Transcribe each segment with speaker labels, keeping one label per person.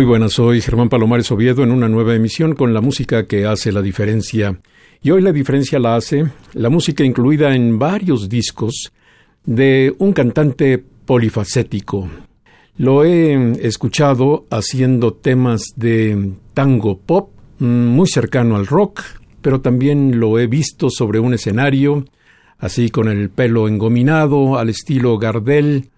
Speaker 1: Muy buenas, soy Germán Palomares Oviedo en una nueva emisión con la música que hace la diferencia. Y hoy la diferencia la hace la música incluida en varios discos de un cantante polifacético. Lo he escuchado haciendo temas de tango pop, mm, muy cercano al rock, pero también lo he visto sobre un escenario, así con el pelo engominado, al estilo Gardel,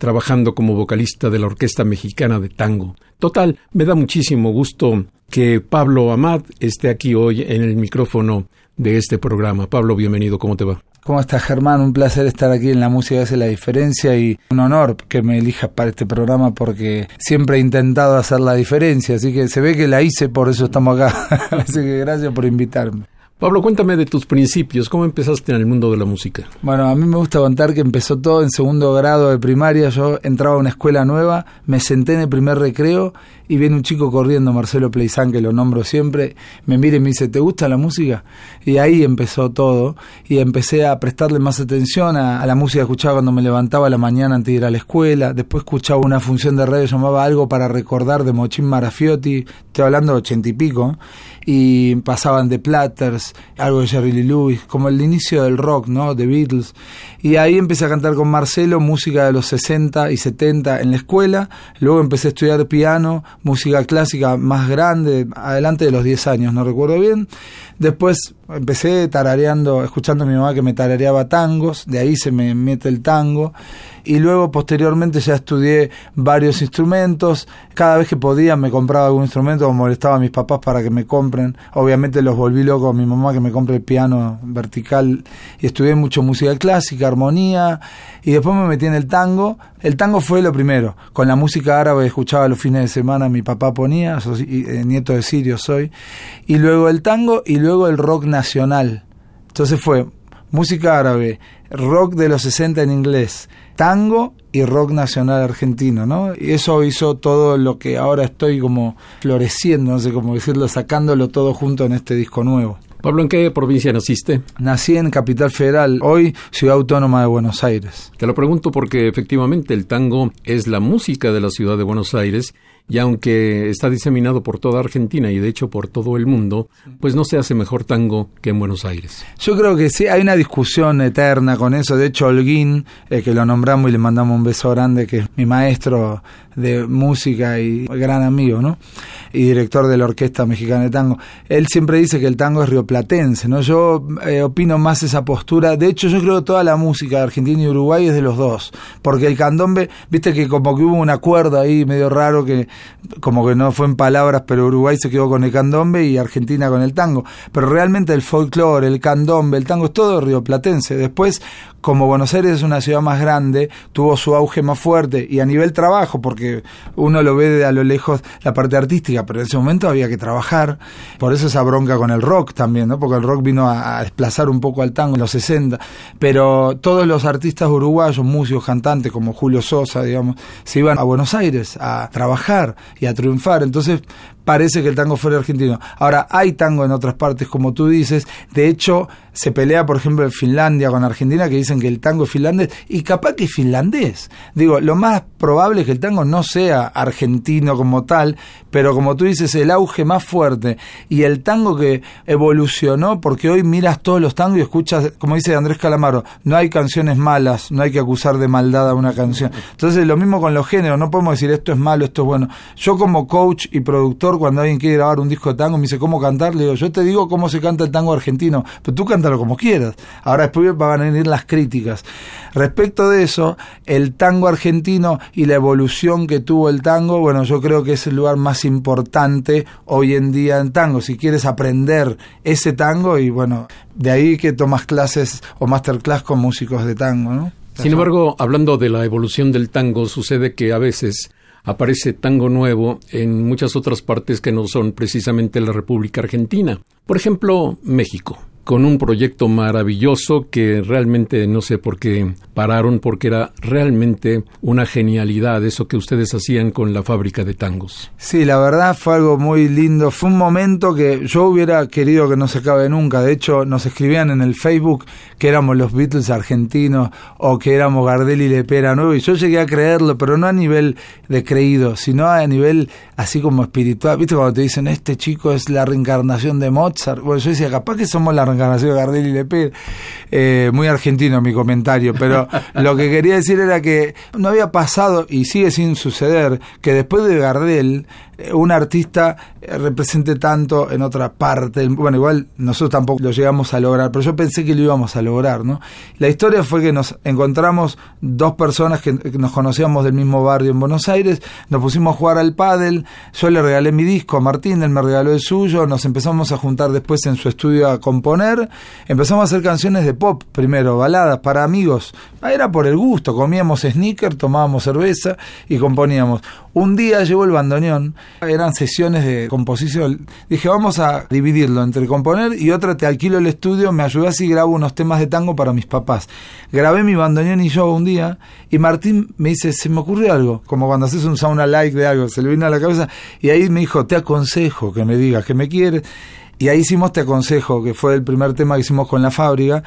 Speaker 1: trabajando como vocalista de la Orquesta Mexicana de Tango. Total, me da muchísimo gusto que Pablo Amad esté aquí hoy en el micrófono de este programa. Pablo, bienvenido, ¿cómo te va?
Speaker 2: ¿Cómo estás, Germán? Un placer estar aquí en La Música Hace la Diferencia y un honor que me elijas para este programa porque siempre he intentado hacer la diferencia, así que se ve que la hice, por eso estamos acá. así que gracias por invitarme.
Speaker 1: Pablo, cuéntame de tus principios. ¿Cómo empezaste en el mundo de la música?
Speaker 2: Bueno, a mí me gusta contar que empezó todo en segundo grado de primaria. Yo entraba a una escuela nueva, me senté en el primer recreo y viene un chico corriendo, Marcelo Pleizán, que lo nombro siempre, me mira y me dice, ¿te gusta la música? Y ahí empezó todo y empecé a prestarle más atención a, la música que escuchaba cuando me levantaba la mañana antes de ir a la escuela. Después escuchaba una función de radio llamaba Algo para recordar de Mochín Marafiotti, estoy hablando de ochenta y pico, y pasaban de Platters, algo de Jerry Lee Lewis, como el inicio del rock, ¿no? De Beatles. Y ahí empecé a cantar con Marcelo música de los 60 y 70 en la escuela. Luego empecé a estudiar piano, música clásica más grande, adelante de los 10 años, no recuerdo bien. Después empecé tarareando, escuchando a mi mamá que me tarareaba tangos, de ahí se me mete el tango y luego posteriormente ya estudié varios instrumentos. Cada vez que podía me compraba algún instrumento o molestaba a mis papás para que me compren. Obviamente los volví locos a mi mamá que me compre el piano vertical y estudié mucho música clásica, armonía y después me metí en el tango. El tango fue lo primero. Con la música árabe escuchaba los fines de semana, mi papá ponía, eh, nieto de Sirio soy. Y luego el tango y luego el rock nacional. Entonces fue música árabe, rock de los 60 en inglés, tango y rock nacional argentino, ¿no? Y eso hizo todo lo que ahora estoy como floreciendo, no sé cómo decirlo, sacándolo todo junto en este disco nuevo.
Speaker 1: Pablo, ¿en qué provincia naciste?
Speaker 2: Nací en Capital Federal, hoy Ciudad Autónoma de Buenos Aires.
Speaker 1: Te lo pregunto porque efectivamente el tango es la música de la ciudad de Buenos Aires y aunque está diseminado por toda Argentina y de hecho por todo el mundo, pues no se hace mejor tango que en Buenos Aires.
Speaker 2: Yo creo que sí, hay una discusión eterna con eso. De hecho, Holguín, eh, que lo nombramos y le mandamos un beso grande, que es mi maestro de música y gran amigo, ¿no? Y director de la Orquesta Mexicana de Tango. Él siempre dice que el tango es rioplatense, ¿no? Yo eh, opino más esa postura. De hecho, yo creo que toda la música de Argentina y Uruguay es de los dos. Porque el candombe, viste que como que hubo un acuerdo ahí medio raro que como que no fue en palabras, pero Uruguay se quedó con el candombe y Argentina con el tango. Pero realmente el folclore, el candombe, el tango es todo rioplatense. Después, como Buenos Aires es una ciudad más grande, tuvo su auge más fuerte y a nivel trabajo, porque uno lo ve de a lo lejos la parte artística, pero en ese momento había que trabajar. Por eso esa bronca con el rock también, ¿no? Porque el rock vino a, desplazar un poco al tango en los 60. Pero todos los artistas uruguayos, músicos, cantantes como Julio Sosa, digamos, se iban a Buenos Aires a trabajar y a triunfar. Entonces, parece que el tango fuera argentino. Ahora, hay tango en otras partes, como tú dices. De hecho, se pelea, por ejemplo, en Finlandia con Argentina, que dicen que el tango es finlandés, y capaz que es finlandés. Digo, lo más probable es que el tango no sea argentino como tal, pero como tú dices, el auge más fuerte y el tango que evolucionó, porque hoy miras todos los tangos y escuchas, como dice Andrés Calamaro, no hay canciones malas, no hay que acusar de maldad a una canción. Entonces, lo mismo con los géneros, no podemos decir esto es malo, esto es bueno. Yo como coach y productor, cuando alguien quiere grabar un disco de tango, me dice cómo cantar, le digo, yo te digo cómo se canta el tango argentino, pero tú cántalo como quieras. Ahora después van a venir las críticas. Respecto de eso, el tango argentino y la evolución que tuvo el tango, bueno, yo creo que es el lugar más importante hoy en día en tango. Si quieres aprender ese tango y bueno, de ahí que tomas clases o masterclass con músicos de tango, ¿no?
Speaker 1: Sin embargo, hablando de la evolución del tango, sucede que a veces aparece tango nuevo en muchas otras partes que no son precisamente la República Argentina. Por ejemplo, México con un proyecto maravilloso que realmente no sé por qué pararon, porque era realmente una genialidad eso que ustedes hacían con la fábrica de tangos.
Speaker 2: Sí, la verdad fue algo muy lindo. Fue un momento que yo hubiera querido que no se acabe nunca. De hecho, nos escribían en el Facebook que éramos los Beatles argentinos o que éramos Gardel y Lepera nuevo. Y yo llegué a creerlo, pero no a nivel de creído, sino a nivel así como espiritual. ¿Viste cuando te dicen, este chico es la reencarnación de Mozart? Bueno, yo decía, capaz que somos la reencarnación García Gardel y Lepe, eh, muy argentino mi comentario, pero lo que quería decir era que no había pasado, y sigue sin suceder, que después de Gardel un artista eh, represente tanto en otra parte. Bueno, igual nosotros tampoco lo llegamos a lograr, pero yo pensé que lo íbamos a lograr, ¿no? La historia fue que nos encontramos dos personas que, nos conocíamos del mismo barrio en Buenos Aires, nos pusimos a jugar al pádel, yo le regalé mi disco a Martín, él me regaló el suyo, nos empezamos a juntar después en su estudio a componer, empezamos a hacer canciones de pop, primero, baladas para amigos, era por el gusto, comíamos sneaker, tomábamos cerveza y componíamos. Un día llegó el bandoneón, eran sesiones de composición. Dije, vamos a dividirlo entre componer y otra, te alquilo el estudio, me ayudas y grabo unos temas de tango para mis papás. Grabé mi bandoneón y yo un día y Martín me dice, se me ocurrió algo, como cuando haces un sauna like de algo, se le vino a la cabeza y ahí me dijo, te aconsejo que me digas que me quieres. Y ahí hicimos Te Aconsejo, que fue el primer tema que hicimos con la fábrica,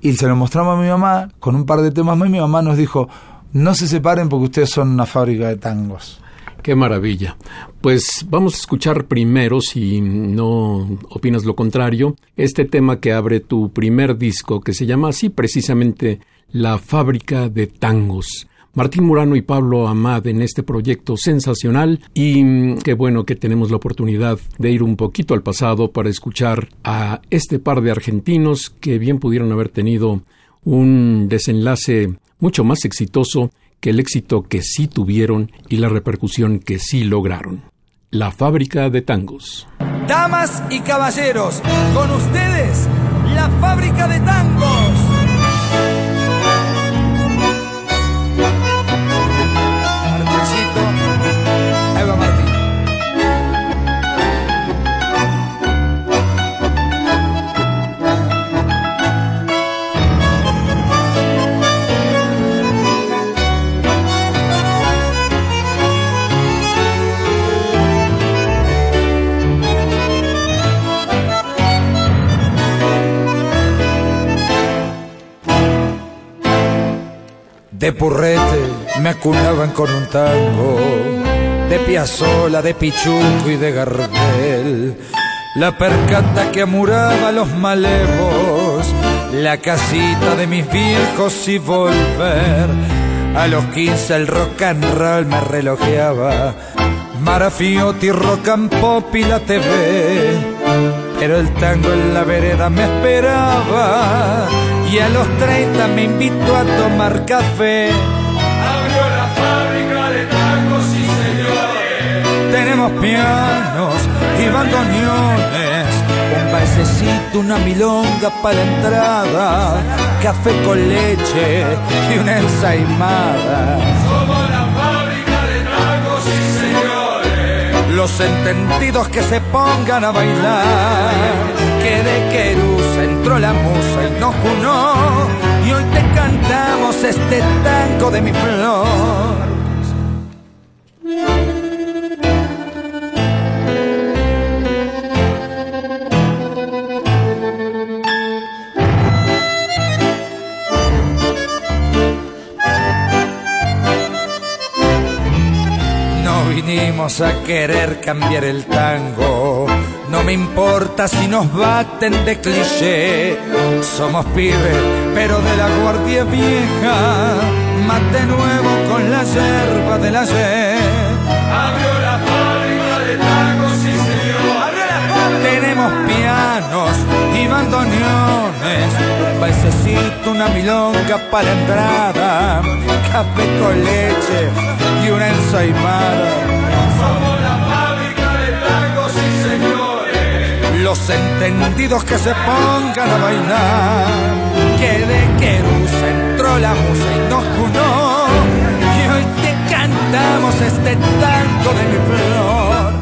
Speaker 2: y se lo mostramos a mi mamá, con un par de temas más, y mi mamá nos dijo, no se separen porque ustedes son una fábrica de tangos.
Speaker 1: Qué maravilla. Pues vamos a escuchar primero, si no opinas lo contrario, este tema que abre tu primer disco, que se llama así precisamente La fábrica de tangos. Martín Murano y Pablo Amad en este proyecto sensacional y qué bueno que tenemos la oportunidad de ir un poquito al pasado para escuchar a este par de argentinos que bien pudieron haber tenido un desenlace mucho más exitoso el éxito que sí tuvieron y la repercusión que sí lograron. La fábrica de tangos.
Speaker 3: Damas y caballeros, con ustedes, purrete me acunaban con un tango, de piazola, de pichuco y de gardel. La percanta que amuraba los malevos, la casita de mis viejos y volver. A los quince el rock and roll me relojeaba, Marafiotti, rock and pop y la TV. Pero el tango en la vereda me esperaba y a los 30 me invitó a tomar café.
Speaker 4: Abrió la fábrica de tangos y señores.
Speaker 3: Tenemos pianos y bandoneones, un balsecito, una milonga para la entrada, café con leche y una ensaimada.
Speaker 4: Somos la fábrica de tangos y señores.
Speaker 3: Los entendidos que se pongan a bailar que de Querus entró la musa y nos junó y hoy te cantamos este tango de mi flor. No vinimos a querer cambiar el tango no me importa si nos baten de cliché. Somos pibes, pero de la guardia vieja. Mate nuevo con la yerba del ayer.
Speaker 4: Abrió la fábrica de sí señor.
Speaker 3: Tenemos pianos y bandoneones, un una milonga para entrada, café con leche y una ensaimada. Los entendidos que se pongan a bailar, que de Querusa entró la musa y y hoy te cantamos este tango de mi flor.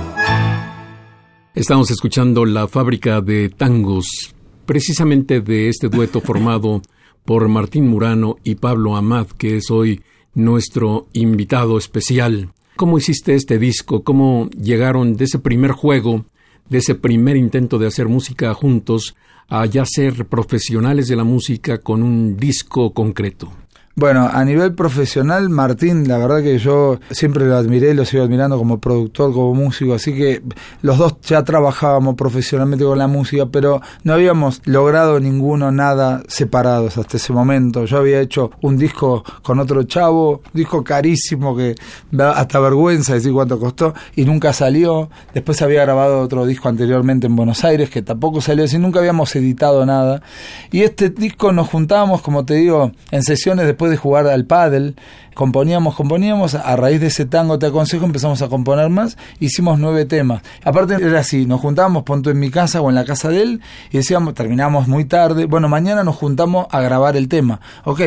Speaker 1: Estamos escuchando la fábrica de tangos, precisamente de este dueto formado por Martín Murano y Pablo Amad, que es hoy nuestro invitado especial. ¿Cómo hiciste este disco? ¿Cómo llegaron de ese primer juego, de ese primer intento de hacer música juntos, a ya ser profesionales de la música con un disco concreto?
Speaker 2: Bueno, a nivel profesional, Martín, la verdad que yo siempre lo admiré, lo sigo admirando como productor, como músico, así que los dos ya trabajábamos profesionalmente con la música, pero no habíamos logrado ninguno nada separados hasta ese momento. Yo había hecho un disco con otro chavo, un disco carísimo que da hasta vergüenza decir cuánto costó y nunca salió. Después había grabado otro disco anteriormente en Buenos Aires que tampoco salió así, nunca habíamos editado nada. Y este disco nos juntábamos, como te digo, en sesiones después de jugar al pádel, componíamos, componíamos, a raíz de ese tango te aconsejo empezamos a componer más, hicimos nueve temas. Aparte era así, nos juntábamos, punto en mi casa o en la casa de él, y decíamos, terminamos muy tarde, bueno, mañana nos juntamos a grabar el tema. Ok,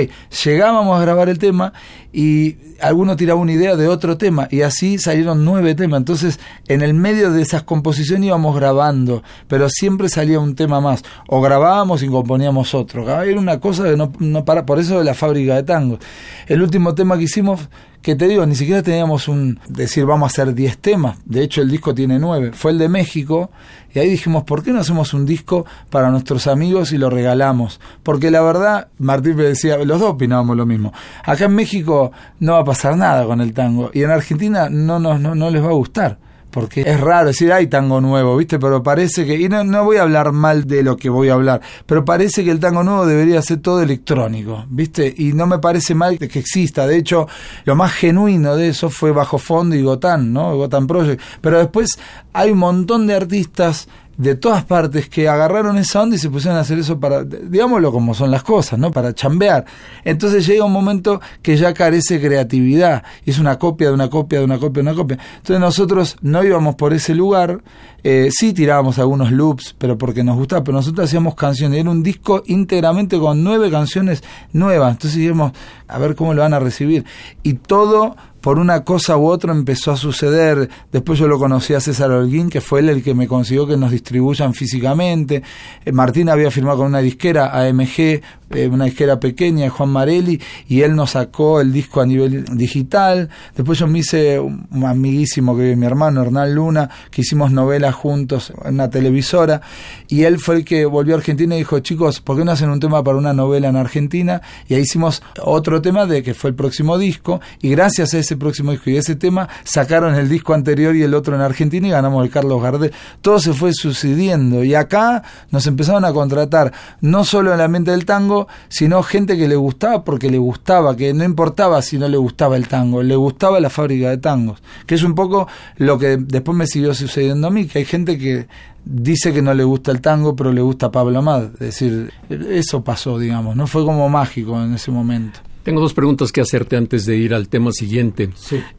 Speaker 2: llegábamos a grabar el tema y alguno tiraba una idea de otro tema, y así salieron nueve temas. Entonces, en el medio de esas composiciones íbamos grabando, pero siempre salía un tema más. O grabábamos y componíamos otro. Era una cosa que no, no para, por eso de la fábrica de tango. El último tema que hicimos, que te digo, ni siquiera teníamos un decir vamos a hacer 10 temas, de hecho el disco tiene 9, fue el de México, y ahí dijimos, ¿por qué no hacemos un disco para nuestros amigos y lo regalamos? Porque la verdad, Martín me decía, los dos opinábamos lo mismo, acá en México no va a pasar nada con el tango, y en Argentina no, no, no, no les va a gustar porque es raro decir hay tango nuevo, ¿viste? Pero parece que, y no, no voy a hablar mal de lo que voy a hablar, pero parece que el tango nuevo debería ser todo electrónico, ¿viste? Y no me parece mal que exista, de hecho, lo más genuino de eso fue Bajo Fondo y Gotán, ¿no? Gotán Project, pero después hay un montón de artistas de todas partes que agarraron esa onda y se pusieron a hacer eso para, digámoslo como son las cosas, ¿no? Para chambear. Entonces llega un momento que ya carece creatividad es una copia de una copia de una copia de una copia. Entonces nosotros no íbamos por ese lugar, eh, sí tirábamos algunos loops, pero porque nos gustaba, pero nosotros hacíamos canciones. Era un disco íntegramente con nueve canciones nuevas. Entonces dijimos, a ver cómo lo van a recibir. Y todo por una cosa u otra empezó a suceder. Después yo lo conocí a César Holguín, que fue él el que me consiguió que nos distribuyan físicamente. Eh, Martín había firmado con una disquera, AMG, eh, una disquera pequeña, Juan Marelli, y él nos sacó el disco a nivel digital. Después yo me hice un amiguísimo que mi hermano, Hernán Luna, que hicimos novelas juntos en una televisora, y él fue el que volvió a Argentina y dijo, chicos, ¿por qué no hacen un tema para una novela en Argentina? Y ahí hicimos otro tema de que fue el próximo disco, y gracias a ese próximo disco y ese tema sacaron el disco anterior y el otro en Argentina y ganamos el Carlos Gardel. Todo se fue sucediendo y acá nos empezaron a contratar no solo en la mente del tango, sino gente que le gustaba porque le gustaba, que no importaba si no le gustaba el tango, le gustaba la fábrica de tangos, que es un poco lo que después me siguió sucediendo a mí, que hay gente que dice que no le gusta el tango, pero le gusta Pablo Amad. Es decir, eso pasó, digamos, no fue como mágico en ese momento.
Speaker 1: Tengo dos preguntas que hacerte antes de ir al tema siguiente.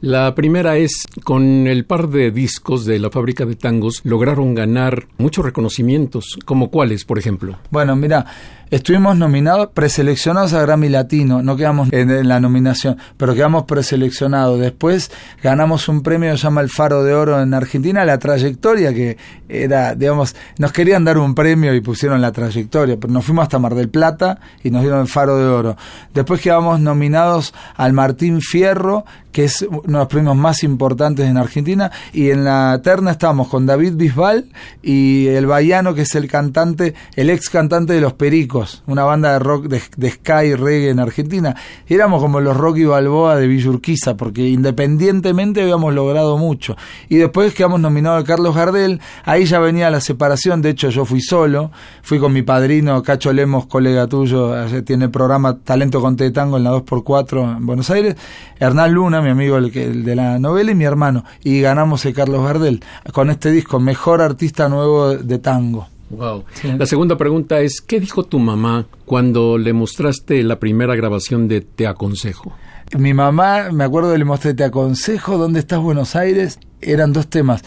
Speaker 1: La primera es, con el par de discos de la fábrica de tangos, lograron ganar muchos reconocimientos, como cuáles, por ejemplo.
Speaker 2: Bueno, mira, estuvimos nominados, preseleccionados a Grammy Latino, no quedamos en, la nominación, pero quedamos preseleccionados. Después ganamos un premio que se llama el Faro de Oro en Argentina, la trayectoria que era, digamos, nos querían dar un premio y pusieron la trayectoria, pero nos fuimos hasta Mar del Plata y nos dieron el Faro de Oro. Después quedamos nominados al Martín Fierro, que es uno de los premios más importantes en Argentina. Y en la terna estábamos con David Bisbal y el Baiano, que es el cantante, el ex cantante de Los Pericos, una banda de rock de, de ska y reggae en Argentina. Éramos como los Rocky Balboa de Villurquiza, porque independientemente habíamos logrado mucho. Y después quedamos nominados a Carlos Gardel, ahí ya venía la separación, de hecho yo fui solo, fui con mi padrino Cacho Lemos, colega tuyo, tiene programa Talento con T Tango en la 2x4 en Buenos Aires, Hernán Luna, mi amigo el, que, el de la novela, y mi hermano, y ganamos el Carlos Gardel con este disco, Mejor Artista Nuevo de Tango.
Speaker 1: Wow. La segunda pregunta es, ¿qué dijo tu mamá cuando le mostraste la primera grabación de Te Aconsejo?
Speaker 2: Mi mamá, me acuerdo, le mostré Te Aconsejo, ¿dónde estás Buenos Aires? Eran dos temas.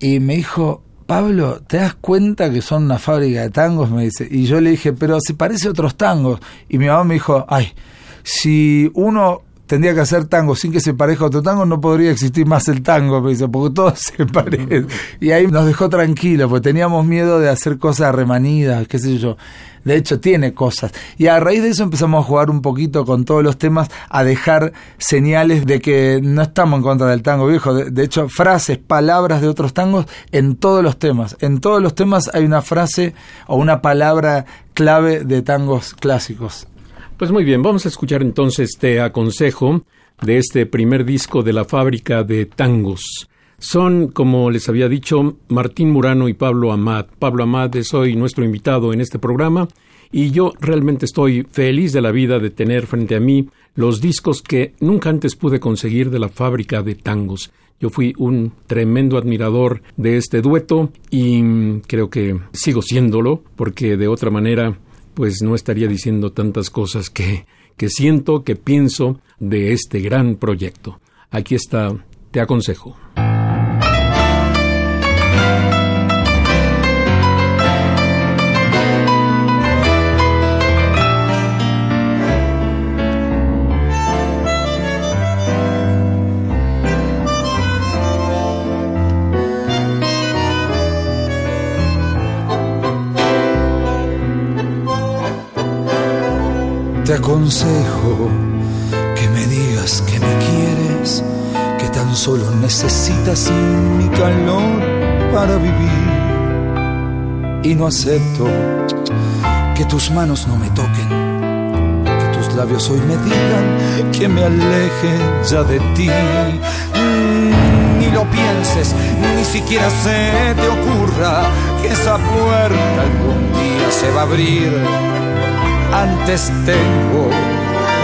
Speaker 2: Y me dijo, Pablo, ¿te das cuenta que son una fábrica de tangos? Me dice. Y yo le dije, pero se parece a otros tangos. Y mi mamá me dijo, ay, si uno tendría que hacer tango sin que se parezca a otro tango, no podría existir más el tango, me dice, porque todo se parece. Y ahí nos dejó tranquilos, porque teníamos miedo de hacer cosas remanidas, qué sé yo. De hecho, tiene cosas. Y a raíz de eso empezamos a jugar un poquito con todos los temas, a dejar señales de que no estamos en contra del tango viejo. De hecho, frases, palabras de otros tangos en todos los temas. En todos los temas hay una frase o una palabra clave de tangos clásicos.
Speaker 1: Pues muy bien, vamos a escuchar entonces Te Aconsejo de este primer disco de la fábrica de tangos. Son, como les había dicho, Martín Murano y Pablo Amat. Pablo Amat es hoy nuestro invitado en este programa y yo realmente estoy feliz de la vida de tener frente a mí los discos que nunca antes pude conseguir de la fábrica de tangos. Yo fui un tremendo admirador de este dueto y creo que sigo siéndolo porque de otra manera pues no estaría diciendo tantas cosas que, que siento, que pienso de este gran proyecto. Aquí está, te aconsejo.
Speaker 3: Te aconsejo que me digas que me quieres, que tan solo necesitas mi calor para vivir. Y no acepto que tus manos no me toquen, que tus labios hoy me digan que me aleje ya de ti. Mm, Ni lo pienses, ni siquiera se te ocurra que esa puerta algún día se va a abrir antes tengo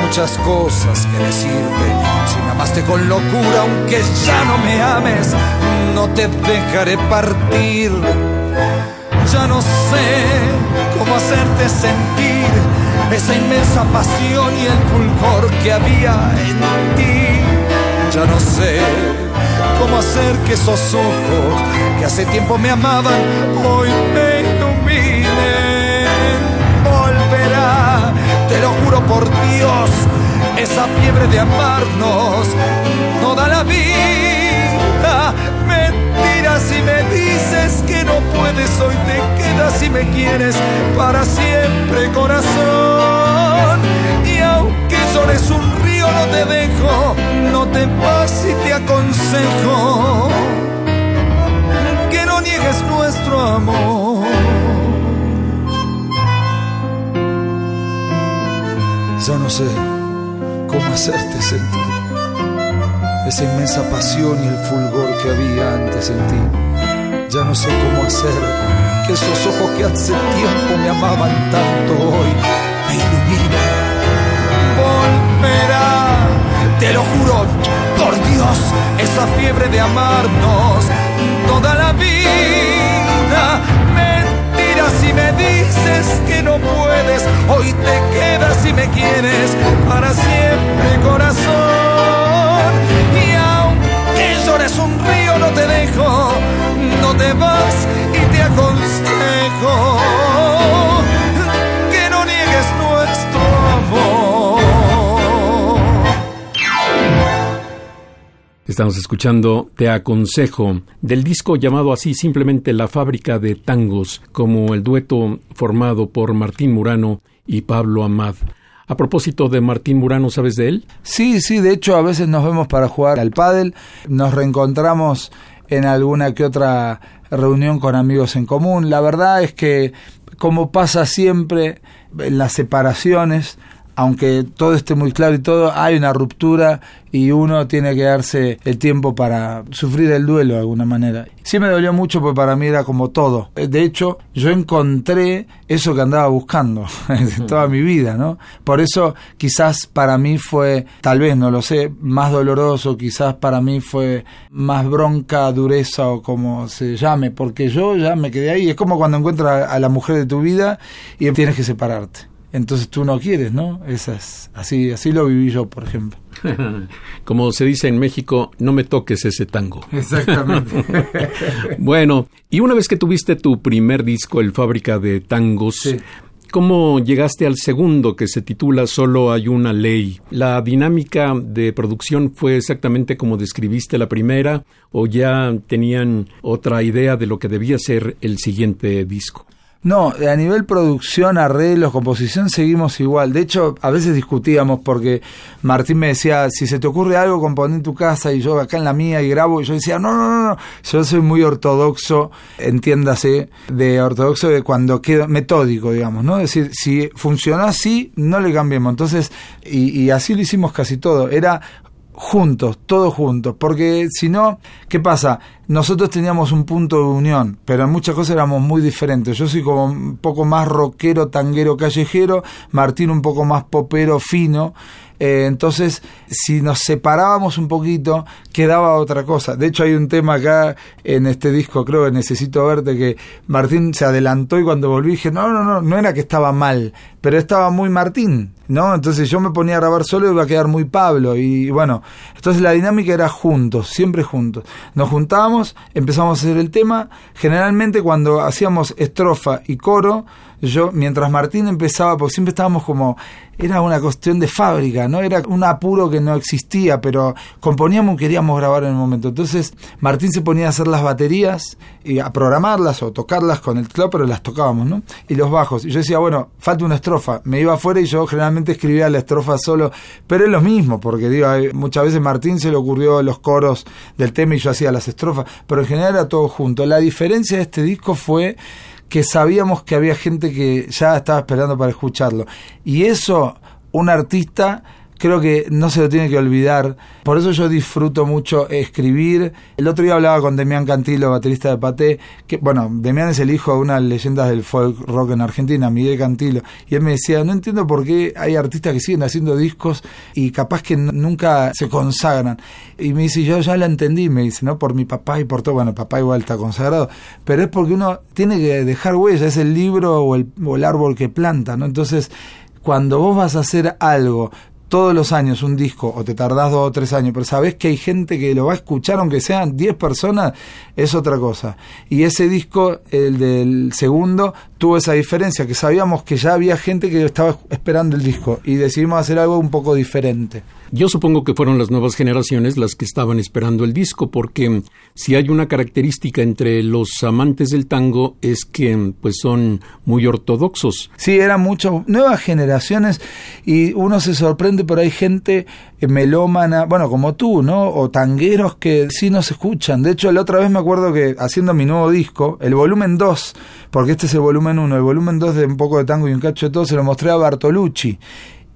Speaker 3: muchas cosas que decirte. Si me amaste con locura, aunque ya no me ames, no te dejaré partir. Ya no sé cómo hacerte sentir esa inmensa pasión y el fulgor que había en ti. Ya no sé cómo hacer que esos ojos que hace tiempo me amaban hoy me te lo juro por Dios, esa fiebre de amarnos toda la vida. Mentiras si me dices que no puedes, hoy te quedas y me quieres para siempre, corazón. Y aunque llores un río, no te dejo, no te vas y te aconsejo que no niegues nuestro amor. Ya no sé cómo hacerte sentir esa inmensa pasión y el fulgor que había antes en ti. Ya no sé cómo hacer que esos ojos que hace tiempo me amaban tanto hoy me iluminen. Volverá, te lo juro, por Dios, esa fiebre de amarnos toda la vida hoy te quedas y me quieres para siempre, corazón. Y aunque llores un río, no te dejo, no te vas y te aconsejo que no niegues nuestro amor.
Speaker 1: Estamos escuchando Te aconsejo del disco llamado así simplemente La fábrica de tangos, como el dueto formado por Martín Murano y Pablo Amad. A propósito de Martín Murano, ¿sabes de él?
Speaker 2: Sí, sí, de hecho a veces nos vemos para jugar al pádel, nos reencontramos en alguna que otra reunión con amigos en común. La verdad es que, como pasa siempre en las separaciones, aunque todo esté muy claro y todo, hay una ruptura y uno tiene que darse el tiempo para sufrir el duelo de alguna manera. Sí me dolió mucho porque para mí era como todo. De hecho, yo encontré eso que andaba buscando toda mi vida, ¿no? Por eso quizás para mí fue, tal vez, no lo sé, más doloroso, quizás para mí fue más bronca, dureza o como se llame, porque yo ya me quedé ahí. Es como cuando encuentras a la mujer de tu vida y tienes que separarte entonces tú no quieres, ¿no? Esas, así, así lo viví yo, por ejemplo.
Speaker 1: Como se dice en México, no me toques ese tango.
Speaker 2: Exactamente.
Speaker 1: bueno, y una vez que tuviste tu primer disco, El Fábrica de Tangos, ¿Cómo llegaste al segundo que se titula Solo hay una ley? ¿La dinámica de producción fue exactamente como describiste la primera o ya tenían otra idea de lo que debía ser el siguiente disco?
Speaker 2: No, a nivel producción, arreglos, composición, seguimos igual. De hecho, a veces discutíamos porque Martín me decía, si se te ocurre algo, compone en tu casa y yo acá en la mía y grabo. Y yo decía, no, no, no, no. Yo soy muy ortodoxo, entiéndase, de ortodoxo de cuando quedo metódico, digamos, ¿no? Es decir, si funcionó así, no le cambiemos. Entonces, y, y así lo hicimos casi todo. Era juntos, todos juntos, porque si no, ¿qué pasa? Nosotros teníamos un punto de unión, pero en muchas cosas éramos muy diferentes. Yo soy como un poco más rockero, tanguero, callejero, Martín un poco más popero, fino, eh, entonces, si nos separábamos un poquito, quedaba otra cosa. De hecho, hay un tema acá en este disco, creo que necesito verte, que Martín se adelantó y cuando volví dije, no, no, no, no era que estaba mal, pero estaba muy Martín, ¿no? Entonces yo me ponía a grabar solo y iba a quedar muy Pablo. Y bueno, entonces la dinámica era juntos, siempre juntos. Nos juntábamos, empezamos a hacer el tema. Generalmente cuando hacíamos estrofa y coro, yo, mientras Martín empezaba, porque siempre estábamos como, era una cuestión de fábrica, ¿no? Era un apuro que no existía, pero componíamos y queríamos grabar en el momento. Entonces, Martín se ponía a hacer las baterías y a programarlas o tocarlas con el teclado, pero las tocábamos, ¿no? Y los bajos. Y yo decía, bueno, falta una estrofa. Me iba afuera y yo generalmente escribía la estrofa solo, pero es lo mismo, porque digo, muchas veces Martín se le ocurrió los coros del tema y yo hacía las estrofas, pero en general era todo junto. La diferencia de este disco fue que sabíamos que había gente que ya estaba esperando para escucharlo. Y eso, un artista creo que no se lo tiene que olvidar. Por eso yo disfruto mucho escribir. El otro día hablaba con Demián Cantilo, baterista de Paté, que, bueno, Demián es el hijo de una leyenda del folk rock en Argentina, Miguel Cantilo, y él me decía, no entiendo por qué hay artistas que siguen haciendo discos y capaz que nunca se consagran. Y me dice, yo ya la entendí, me dice, ¿no? Por mi papá y por todo, bueno, papá igual está consagrado, pero es porque uno tiene que dejar huella, es el libro o el, o el árbol que planta, ¿no? Entonces, cuando vos vas a hacer algo todos los años un disco o te tardás dos o tres años, pero sabes que hay gente que lo va a escuchar, aunque sean diez personas, es otra cosa. Y ese disco, el del segundo, tuvo esa diferencia, que sabíamos que ya había gente que estaba esperando el disco y decidimos hacer algo un poco diferente.
Speaker 1: Yo supongo que fueron las nuevas generaciones las que estaban esperando el disco, porque si hay una característica entre los amantes del tango es que pues son muy ortodoxos.
Speaker 2: Sí, eran muchas nuevas generaciones y uno se sorprende, pero hay gente eh, melómana, bueno, como tú, ¿no? O tangueros que sí nos escuchan. De hecho, la otra vez me acuerdo que haciendo mi nuevo disco, el volumen 2, porque este es el volumen 1, el volumen 2 de un poco de tango y un cacho de todo, se lo mostré a Bartolucci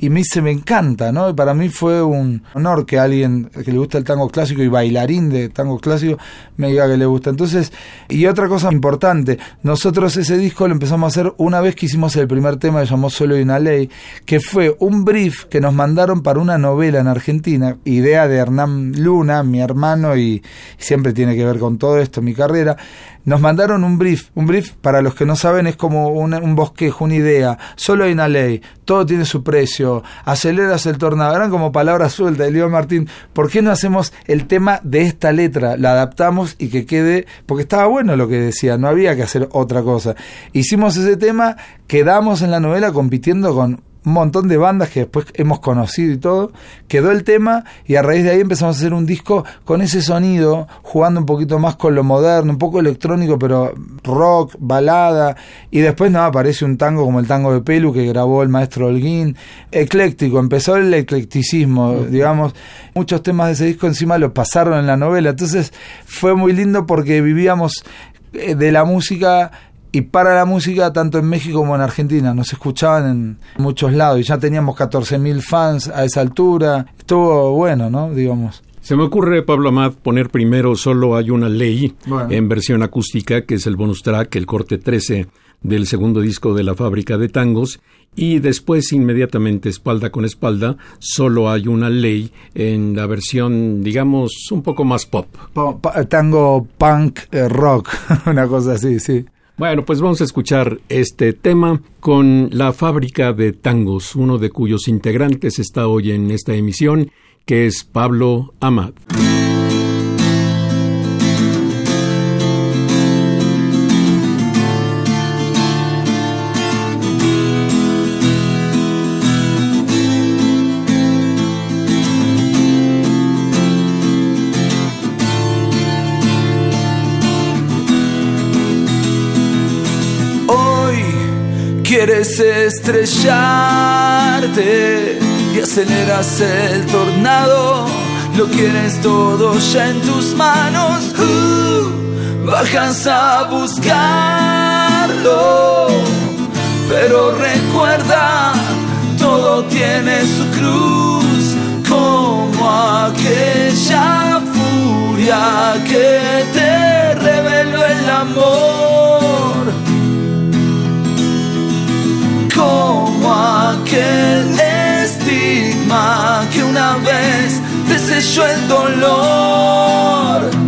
Speaker 2: y me dice, me encanta, ¿no? Y para mí fue un honor que alguien que le gusta el tango clásico y bailarín de tango clásico me diga que le gusta. Entonces, y otra cosa importante, nosotros ese disco lo empezamos a hacer una vez que hicimos el primer tema que llamó Solo y una ley, que fue un brief que nos mandaron para una novela en Argentina, idea de Hernán Luna, mi hermano, y siempre tiene que ver con todo esto, mi carrera nos mandaron un brief. Un brief, para los que no saben, es como un bosquejo, una idea. Solo hay una ley, todo tiene su precio. Aceleras el tornado. Eran como palabras sueltas. Y Martín, ¿por qué no hacemos el tema de esta letra? La adaptamos y que quede. Porque estaba bueno lo que decía, no había que hacer otra cosa. Hicimos ese tema, quedamos en la novela compitiendo con un montón de bandas que después hemos conocido y todo, quedó el tema y a raíz de ahí empezamos a hacer un disco con ese sonido, jugando un poquito más con lo moderno, un poco electrónico, pero rock, balada, y después no aparece un tango como el tango de Pelu que grabó el maestro Holguín, ecléctico, empezó el eclecticismo, digamos, muchos temas de ese disco encima lo pasaron en la novela, entonces fue muy lindo porque vivíamos eh, de la música y para la música tanto en México como en Argentina. Nos escuchaban en muchos lados y ya teníamos 14.000 fans a esa altura. Estuvo bueno, ¿no? Digamos.
Speaker 1: Se me ocurre, Pablo Amad, poner primero Solo hay una ley en versión acústica, que es el bonus track, el corte 13 del segundo disco de la fábrica de tangos, y después inmediatamente espalda con espalda, solo hay una ley en la versión, digamos, un poco más pop.
Speaker 2: tango punk eh, rock, una cosa así, sí.
Speaker 1: Bueno, pues vamos a escuchar este tema con la fábrica de tangos, uno de cuyos integrantes está hoy en esta emisión, que es Pablo Amad.
Speaker 5: Quieres estrellarte y aceleras el tornado, lo quieres todo ya en tus manos, uh, bajas a buscarlo, pero recuerda, todo tiene su cruz, como aquella furia que te reveló el amor como aquel estigma que una vez desechó el dolor.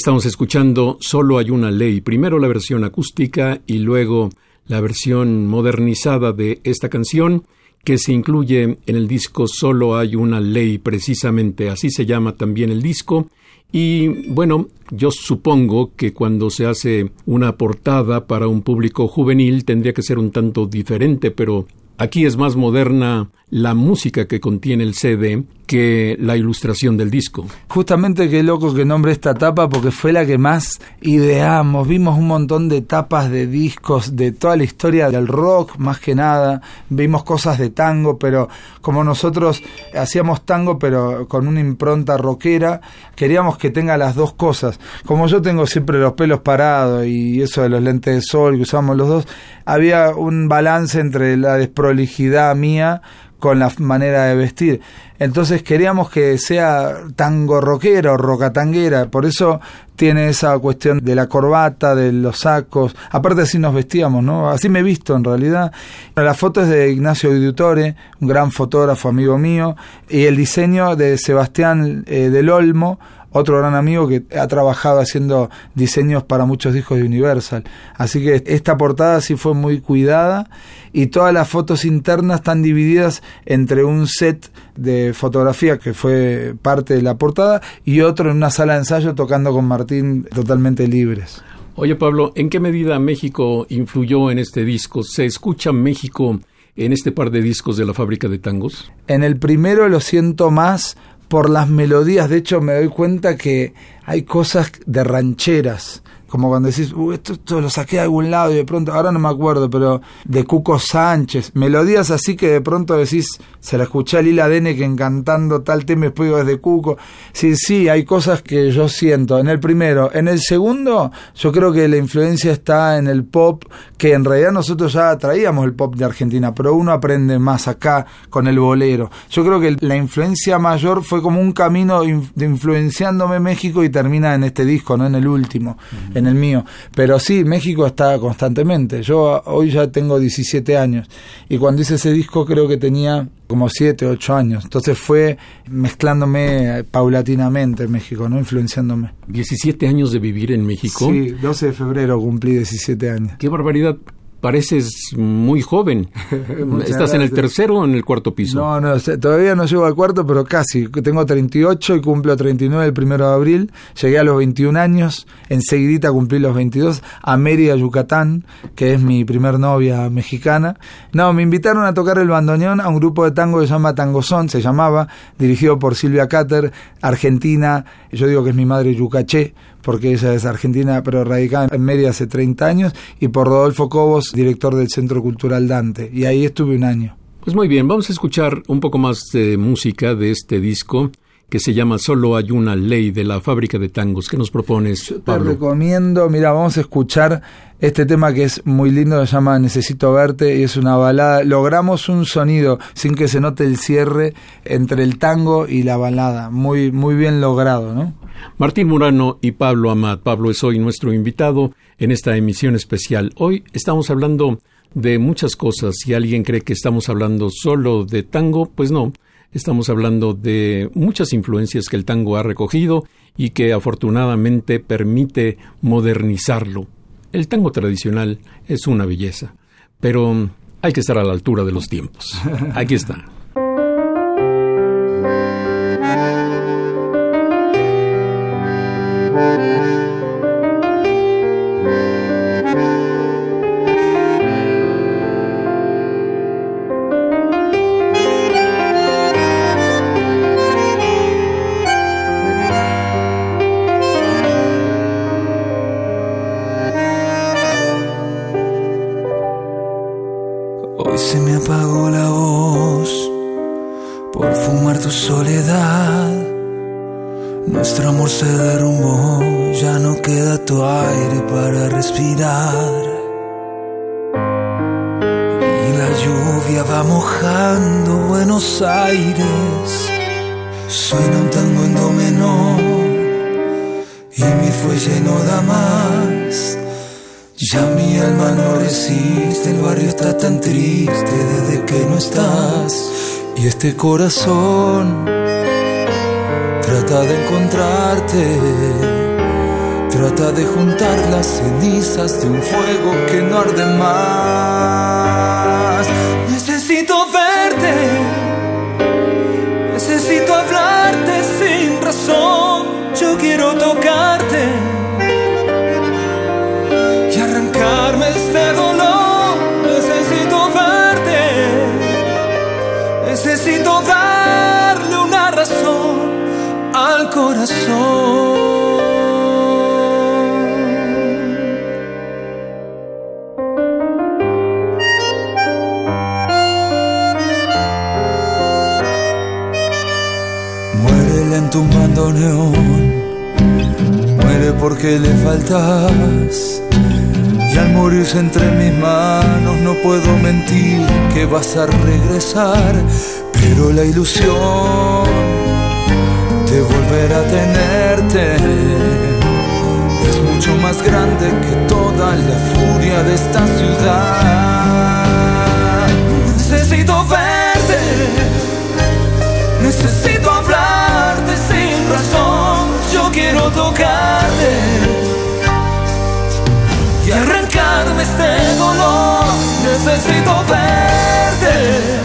Speaker 1: Estamos escuchando Solo hay una ley, primero la versión acústica y luego la versión modernizada de esta canción que se incluye en el disco Solo hay una ley, precisamente así se llama también el disco. Y bueno, yo supongo que cuando se hace una portada para un público juvenil tendría que ser un tanto diferente, pero aquí es más moderna la música que contiene el CD que la ilustración del disco.
Speaker 2: Justamente qué loco que nombre esta tapa porque fue la que más ideamos. Vimos un montón de tapas de discos de toda la historia del rock, más que nada. Vimos cosas de tango, pero como nosotros hacíamos tango pero con una impronta rockera, queríamos que tenga las dos cosas. Como yo tengo siempre los pelos parados y eso de los lentes de sol que usamos los dos, había un balance entre la desprolijidad mía con la manera de vestir. Entonces queríamos que sea tango rockero, rocatanguera, por eso tiene esa cuestión de la corbata, de los sacos, aparte así nos vestíamos, ¿no? Así me he visto en realidad. La foto es de Ignacio Auditore, un gran fotógrafo amigo mío, y el diseño de Sebastián eh, del Olmo, otro gran amigo que ha trabajado haciendo diseños para muchos discos de Universal. Así que esta portada sí fue muy cuidada y todas las fotos internas están divididas entre un set de fotografía que fue parte de la portada y otro en una sala de ensayo tocando con Martín totalmente libres.
Speaker 1: Oye Pablo, ¿en qué medida México influyó en este disco? ¿Se escucha México en este par de discos de la fábrica de tangos?
Speaker 2: En el primero lo siento más por las melodías. De hecho, me doy cuenta que hay cosas de rancheras como cuando decís, uh, esto, lo saqué de algún lado y de pronto, ahora no me acuerdo, pero de Cuco Sánchez, melodías así que de pronto decís, se la escuché a Lila que encantando tal tema y después digo, es Cuco. Sí, sí, hay cosas que yo siento. En el primero, en el segundo, yo creo que la influencia está en el pop, que en realidad nosotros ya traíamos el pop de Argentina, pero uno aprende más acá con el bolero. Yo creo que la influencia mayor fue como un camino de influenciándome México y termina en este disco, no en el último en el mío. Pero sí, México está constantemente. Yo hoy ya tengo 17 años y cuando hice ese disco creo que tenía como 7, 8 años. Entonces fue mezclándome paulatinamente en México, ¿no? Influenciándome.
Speaker 1: 17 años de vivir en México.
Speaker 2: Sí, 12 de febrero cumplí 17 años.
Speaker 1: Qué barbaridad pareces muy joven. ¿Estás en el tercero o en el cuarto piso?
Speaker 2: No, no, todavía no llego al cuarto, pero casi. Tengo 38 y cumplo 39 el primero de abril. Llegué a los 21 años, enseguidita cumplí los 22, a Mérida, Yucatán, que es mi primer novia mexicana. No, me invitaron a tocar el bandoneón a un grupo de tango que se llama Tangozón, se llamaba, dirigido por Silvia Cater, argentina. Yo digo que es mi madre yucaché, porque ella es argentina, pero radicada en Mérida hace 30 años, y por Rodolfo Cobos, director del Centro Cultural Dante. Y ahí estuve un año.
Speaker 1: Pues muy bien, vamos a escuchar un poco más de música de este disco que se llama Solo hay una ley de la fábrica de tangos. ¿Qué nos propones, Pablo?
Speaker 2: Te recomiendo, mira, vamos a escuchar este tema que es muy lindo, se llama Necesito verte y es una balada. Logramos un sonido sin que se note el cierre entre el tango y la balada, muy muy bien logrado, ¿no?
Speaker 1: Martín Murano y Pablo Amat. Pablo es hoy nuestro invitado en esta emisión especial. Hoy estamos hablando de muchas cosas. Si alguien cree que estamos hablando solo de tango, pues no. Estamos hablando de muchas influencias que el tango ha recogido y que afortunadamente permite modernizarlo. El tango tradicional es una belleza, pero hay que estar a la altura de los tiempos. Aquí está.
Speaker 5: Corazón trata de encontrarte trata de juntar las cenizas de un fuego que no arde más. Y al morirse entre mis manos no puedo mentir que vas a regresar. Pero la ilusión de volver a tenerte es mucho más grande que toda la furia de esta ciudad. Necesito verte, necesito hablarte sin razón. Yo quiero tocarte este dolor. Necesito verte,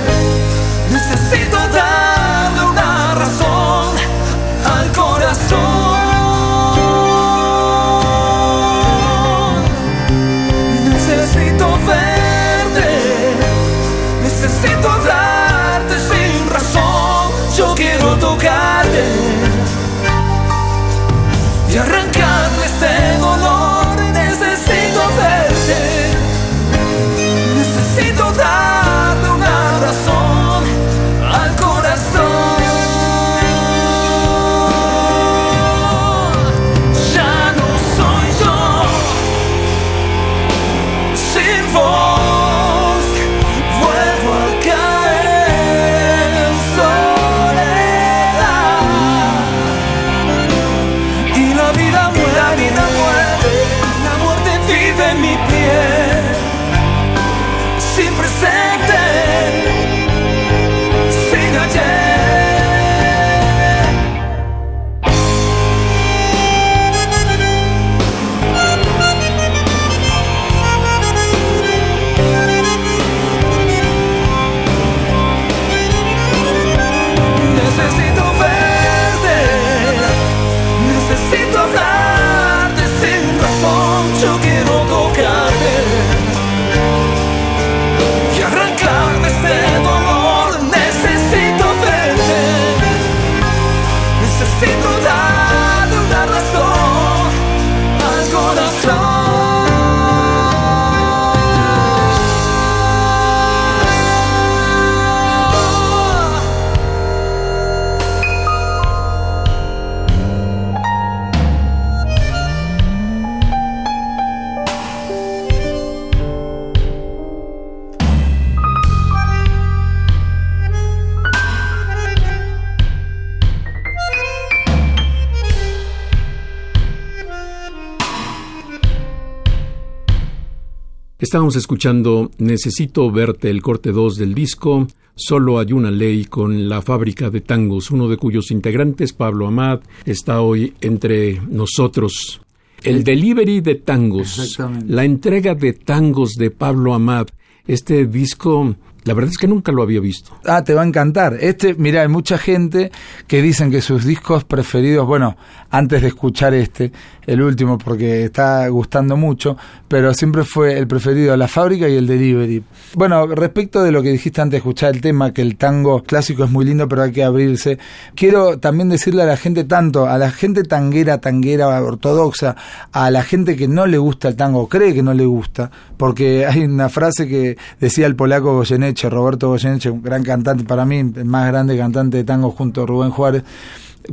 Speaker 1: Estábamos escuchando Necesito verte, el corte 2 del disco. Solo hay una ley con la fábrica de tangos, uno de cuyos integrantes, Pablo Amad, está hoy entre nosotros. El delivery de tangos, la entrega de tangos de Pablo Amad, este disco, la verdad es que nunca lo había visto.
Speaker 2: Ah, te va a encantar. Este, mira, hay mucha gente que dicen que sus discos preferidos, bueno, antes de escuchar este, el último, porque está gustando mucho, pero siempre fue el preferido La Fábrica y el Delivery. Bueno, respecto de lo que dijiste antes de escuchar el tema, que el tango clásico es muy lindo, pero hay que abrirse, quiero también decirle a la gente tanto, a la gente tanguera, tanguera ortodoxa, a la gente que no le gusta el tango, cree que no le gusta, porque hay una frase que decía el polaco Goyeneche, Roberto Goyeneche, un gran cantante para mí, el más grande cantante de tango junto a Rubén Juárez,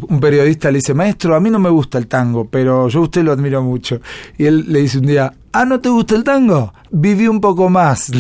Speaker 2: un periodista le dice, maestro, a mí no me gusta el tango, pero yo a usted lo admiro mucho. Y él le dice un día, ah, ¿no te gusta el tango? Viví un poco más.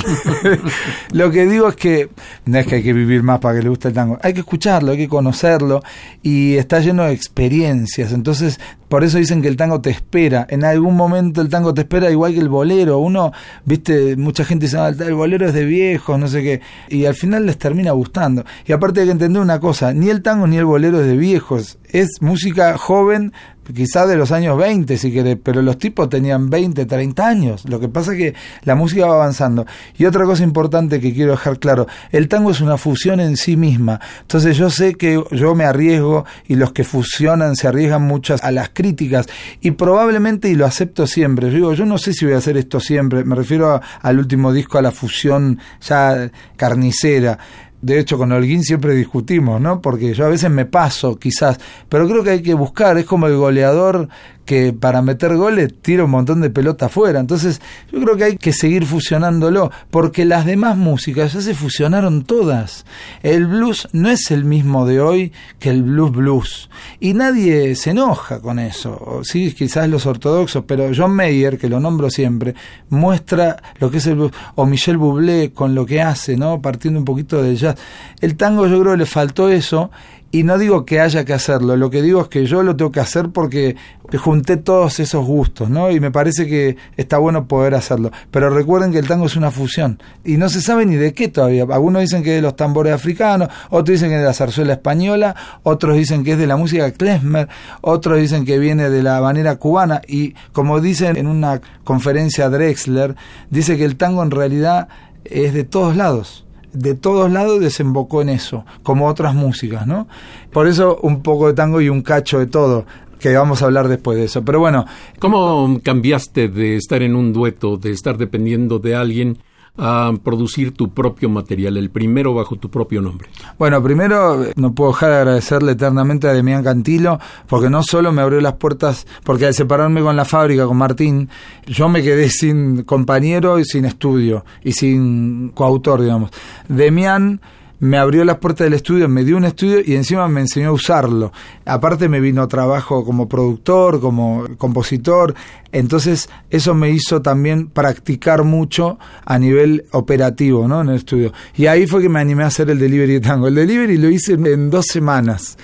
Speaker 2: lo que digo es que no es que hay que vivir más para que le guste el tango, hay que escucharlo, hay que conocerlo y está lleno de experiencias. Entonces, por eso dicen que el tango te espera. En algún momento el tango te espera igual que el bolero. Uno, viste, mucha gente dice, "Ah, el bolero es de viejos, no sé qué. Y al final les termina gustando. Y aparte hay que entender una cosa, ni el tango ni el bolero es de viejos. Es música joven quizás de los años 20, si querés, pero los tipos tenían 20, 30 años. Lo que pasa es que la música va avanzando. Y otra cosa importante que quiero dejar claro, el tango es una fusión en sí misma. Entonces yo sé que yo me arriesgo y los que fusionan se arriesgan muchas a las críticas y probablemente, y lo acepto siempre, yo digo, yo no sé si voy a hacer esto siempre, me refiero al último disco, a la fusión ya carnicera de hecho con Holguín siempre discutimos, ¿no? Porque yo a veces me paso, quizás, pero creo que hay que buscar, es como el goleador que para meter goles tira un montón de pelota afuera. Entonces, yo creo que hay que seguir fusionándolo, porque las demás músicas ya se fusionaron todas. El blues no es el mismo de hoy que el blues blues. Y nadie se enoja con eso. Sí, quizás los ortodoxos, pero John Mayer, que lo nombro siempre, muestra lo que es el blues. O Michel Bublé con lo que hace, ¿no? Partiendo un poquito del jazz. El tango yo creo le faltó eso y no digo que haya que hacerlo, lo que digo es que yo lo tengo que hacer porque junté todos esos gustos, ¿no? Y me parece que está bueno poder hacerlo. Pero recuerden que el tango es una fusión y no se sabe ni de qué todavía. Algunos dicen que es de los tambores africanos, otros dicen que es de la zarzuela española, otros dicen que es de la música klezmer, otros dicen que viene de la habanera cubana y como dicen en una conferencia Drexler, dice que el tango en realidad es de todos lados de todos lados desembocó en eso, como otras músicas, ¿no? Por eso un poco de tango y un cacho de todo que vamos a hablar después de eso. Pero bueno.
Speaker 1: ¿Cómo cambiaste de estar en un dueto, de estar dependiendo de alguien, a producir tu propio material, el primero bajo tu propio nombre?
Speaker 2: Bueno, primero no puedo dejar de agradecerle eternamente a Demián Cantilo, porque no solo me abrió las puertas, porque al separarme con la fábrica, con Martín, yo me quedé sin compañero y sin estudio, y sin coautor, digamos. Demián me abrió las puertas del estudio, me dio un estudio y encima me enseñó a usarlo. Aparte me vino trabajo como productor, como compositor, entonces eso me hizo también practicar mucho a nivel operativo, ¿no? En el estudio. Y ahí fue que me animé a hacer el delivery de tango. El delivery lo hice en dos semanas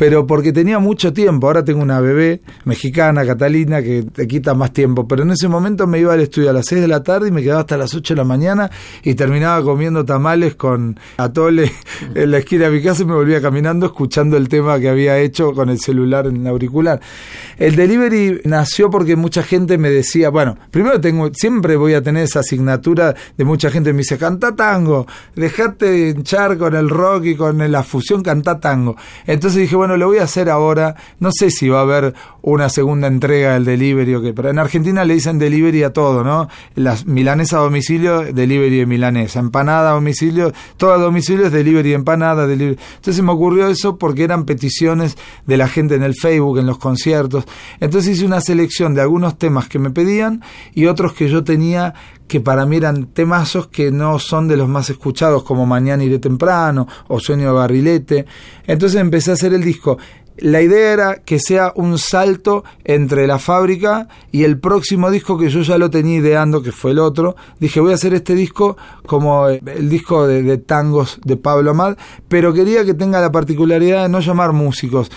Speaker 2: pero porque tenía mucho tiempo. Ahora tengo una bebé mexicana, Catalina, que te quita más tiempo. Pero en ese momento me iba al estudio a las 6 de la tarde y me quedaba hasta las 8 de la mañana y terminaba comiendo tamales con atole en la esquina de mi casa y me volvía caminando escuchando el tema que había hecho con el celular en el auricular. El delivery nació porque mucha gente me decía, bueno, primero tengo, siempre voy a tener esa asignatura de mucha gente que me dice, canta tango, dejate de hinchar con el rock y con la fusión, canta tango. Entonces dije, bueno, lo voy a hacer ahora. No sé si va a haber una segunda entrega del delivery o qué, pero en Argentina le dicen delivery a todo, ¿no? Las milanesa a domicilio, delivery de milanesa, empanada a domicilio, todo a domicilio es delivery de empanada, delivery. Entonces me ocurrió eso porque eran peticiones de la gente en el Facebook, en los conciertos. Entonces hice una selección de algunos temas que me pedían y otros que yo tenía que para mí eran temazos que no son de los más escuchados, como Mañana iré temprano o Sueño de Barrilete. Entonces empecé a hacer el disco. La idea era que sea un salto entre la fábrica y el próximo disco que yo ya lo tenía ideando, que fue el otro. Dije, voy a hacer este disco como el disco de, de tangos de Pablo Amad, pero quería que tenga la particularidad de no llamar músicos,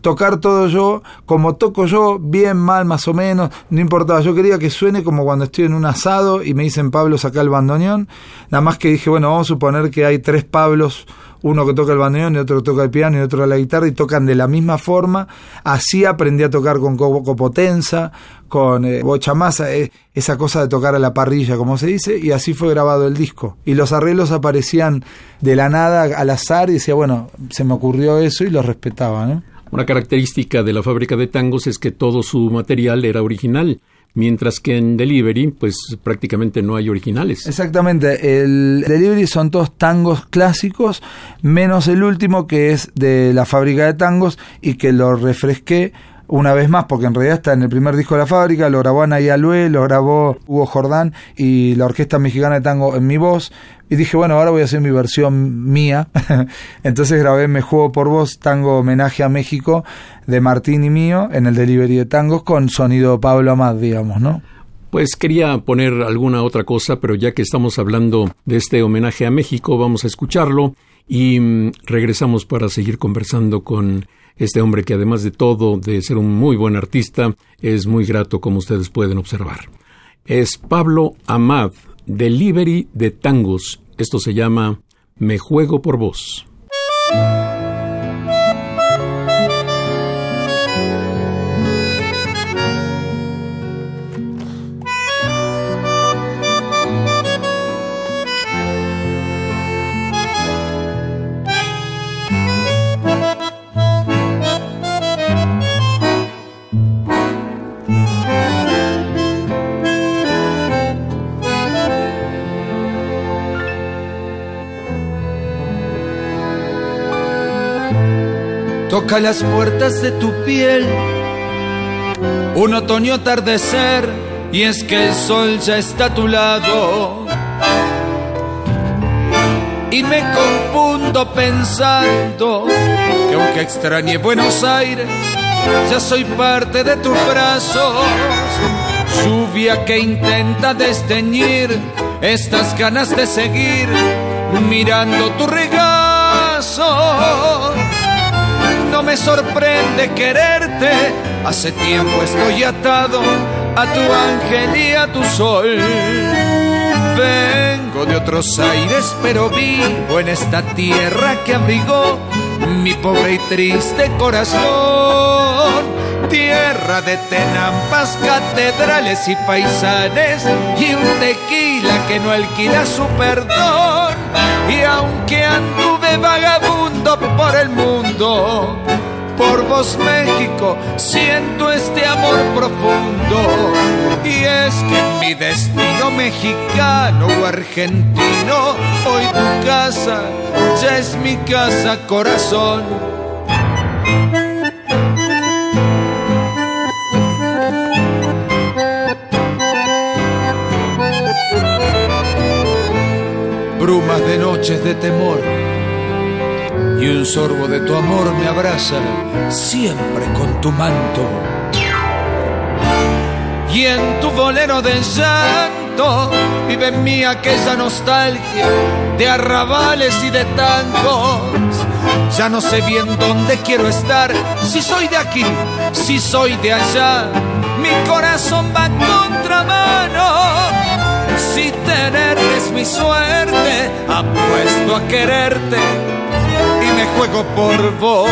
Speaker 2: tocar todo yo, como toco yo, bien, mal, más o menos, no importaba. Yo quería que suene como cuando estoy en un asado y me dicen Pablo saca el bandoneón. Nada más que dije, bueno, vamos a suponer que hay tres Pablos, uno que toca el bandoneón y otro que toca el piano y otro la guitarra y tocan de la misma forma. Así aprendí a tocar con copotenza, con eh, bocha masa, eh, esa cosa de tocar a la parrilla, como se dice, y así fue grabado el disco. Y los arreglos aparecían de la nada al azar y decía, bueno, se me ocurrió eso y lo respetaba, ¿no?
Speaker 1: Una característica de la fábrica de tangos es que todo su material era original, mientras que en Delivery, pues prácticamente no hay originales.
Speaker 2: Exactamente, el Delivery son todos tangos clásicos, menos el último que es de la fábrica de tangos y que lo refresqué una vez más, porque en realidad está en el primer disco de la fábrica, lo grabó Ana Alue, lo grabó Hugo Jordán y la Orquesta Mexicana de Tango en mi voz. Y dije, bueno, ahora voy a hacer mi versión mía. Entonces grabé Me Juego por Voz, tango homenaje a México, de Martín y mío, en el delivery de tangos, con sonido Pablo Amad, digamos, ¿no?
Speaker 1: Pues quería poner alguna otra cosa, pero ya que estamos hablando de este homenaje a México, vamos a escucharlo y mm, regresamos para seguir conversando con este hombre que además de todo, de ser un muy buen artista, es muy grato como ustedes pueden observar. Es Pablo Amad, Delivery de Tangos. Esto se llama Me Juego por Vos.
Speaker 2: Toca las puertas de tu piel. Un otoño atardecer y es que el sol ya está a tu lado. Y me confundo pensando que aunque extrañe Buenos Aires, ya soy parte de tus brazos. Lluvia que intenta desteñir estas ganas de seguir mirando tu regazo. Me sorprende quererte, hace tiempo estoy atado a tu ángel y a tu sol. Vengo de otros aires, pero vivo en esta tierra que abrigó mi pobre y triste corazón. Tierra de tenampas, catedrales y paisanes y un tequila que no alquila su perdón. Y aunque anduve vagabundo por el mundo, por vos México siento este amor profundo. Y es que mi destino mexicano o argentino, hoy tu casa ya es mi casa corazón. Brumas de noches de temor y un sorbo de tu amor me abraza siempre con tu manto. Y en tu bolero de llanto vive en mí aquella nostalgia de arrabales y de tangos. Ya no sé bien dónde quiero estar, si soy de aquí, si soy de allá. Mi corazón va contramano. Si tenerte es mi suerte, apuesto a quererte juego por vos.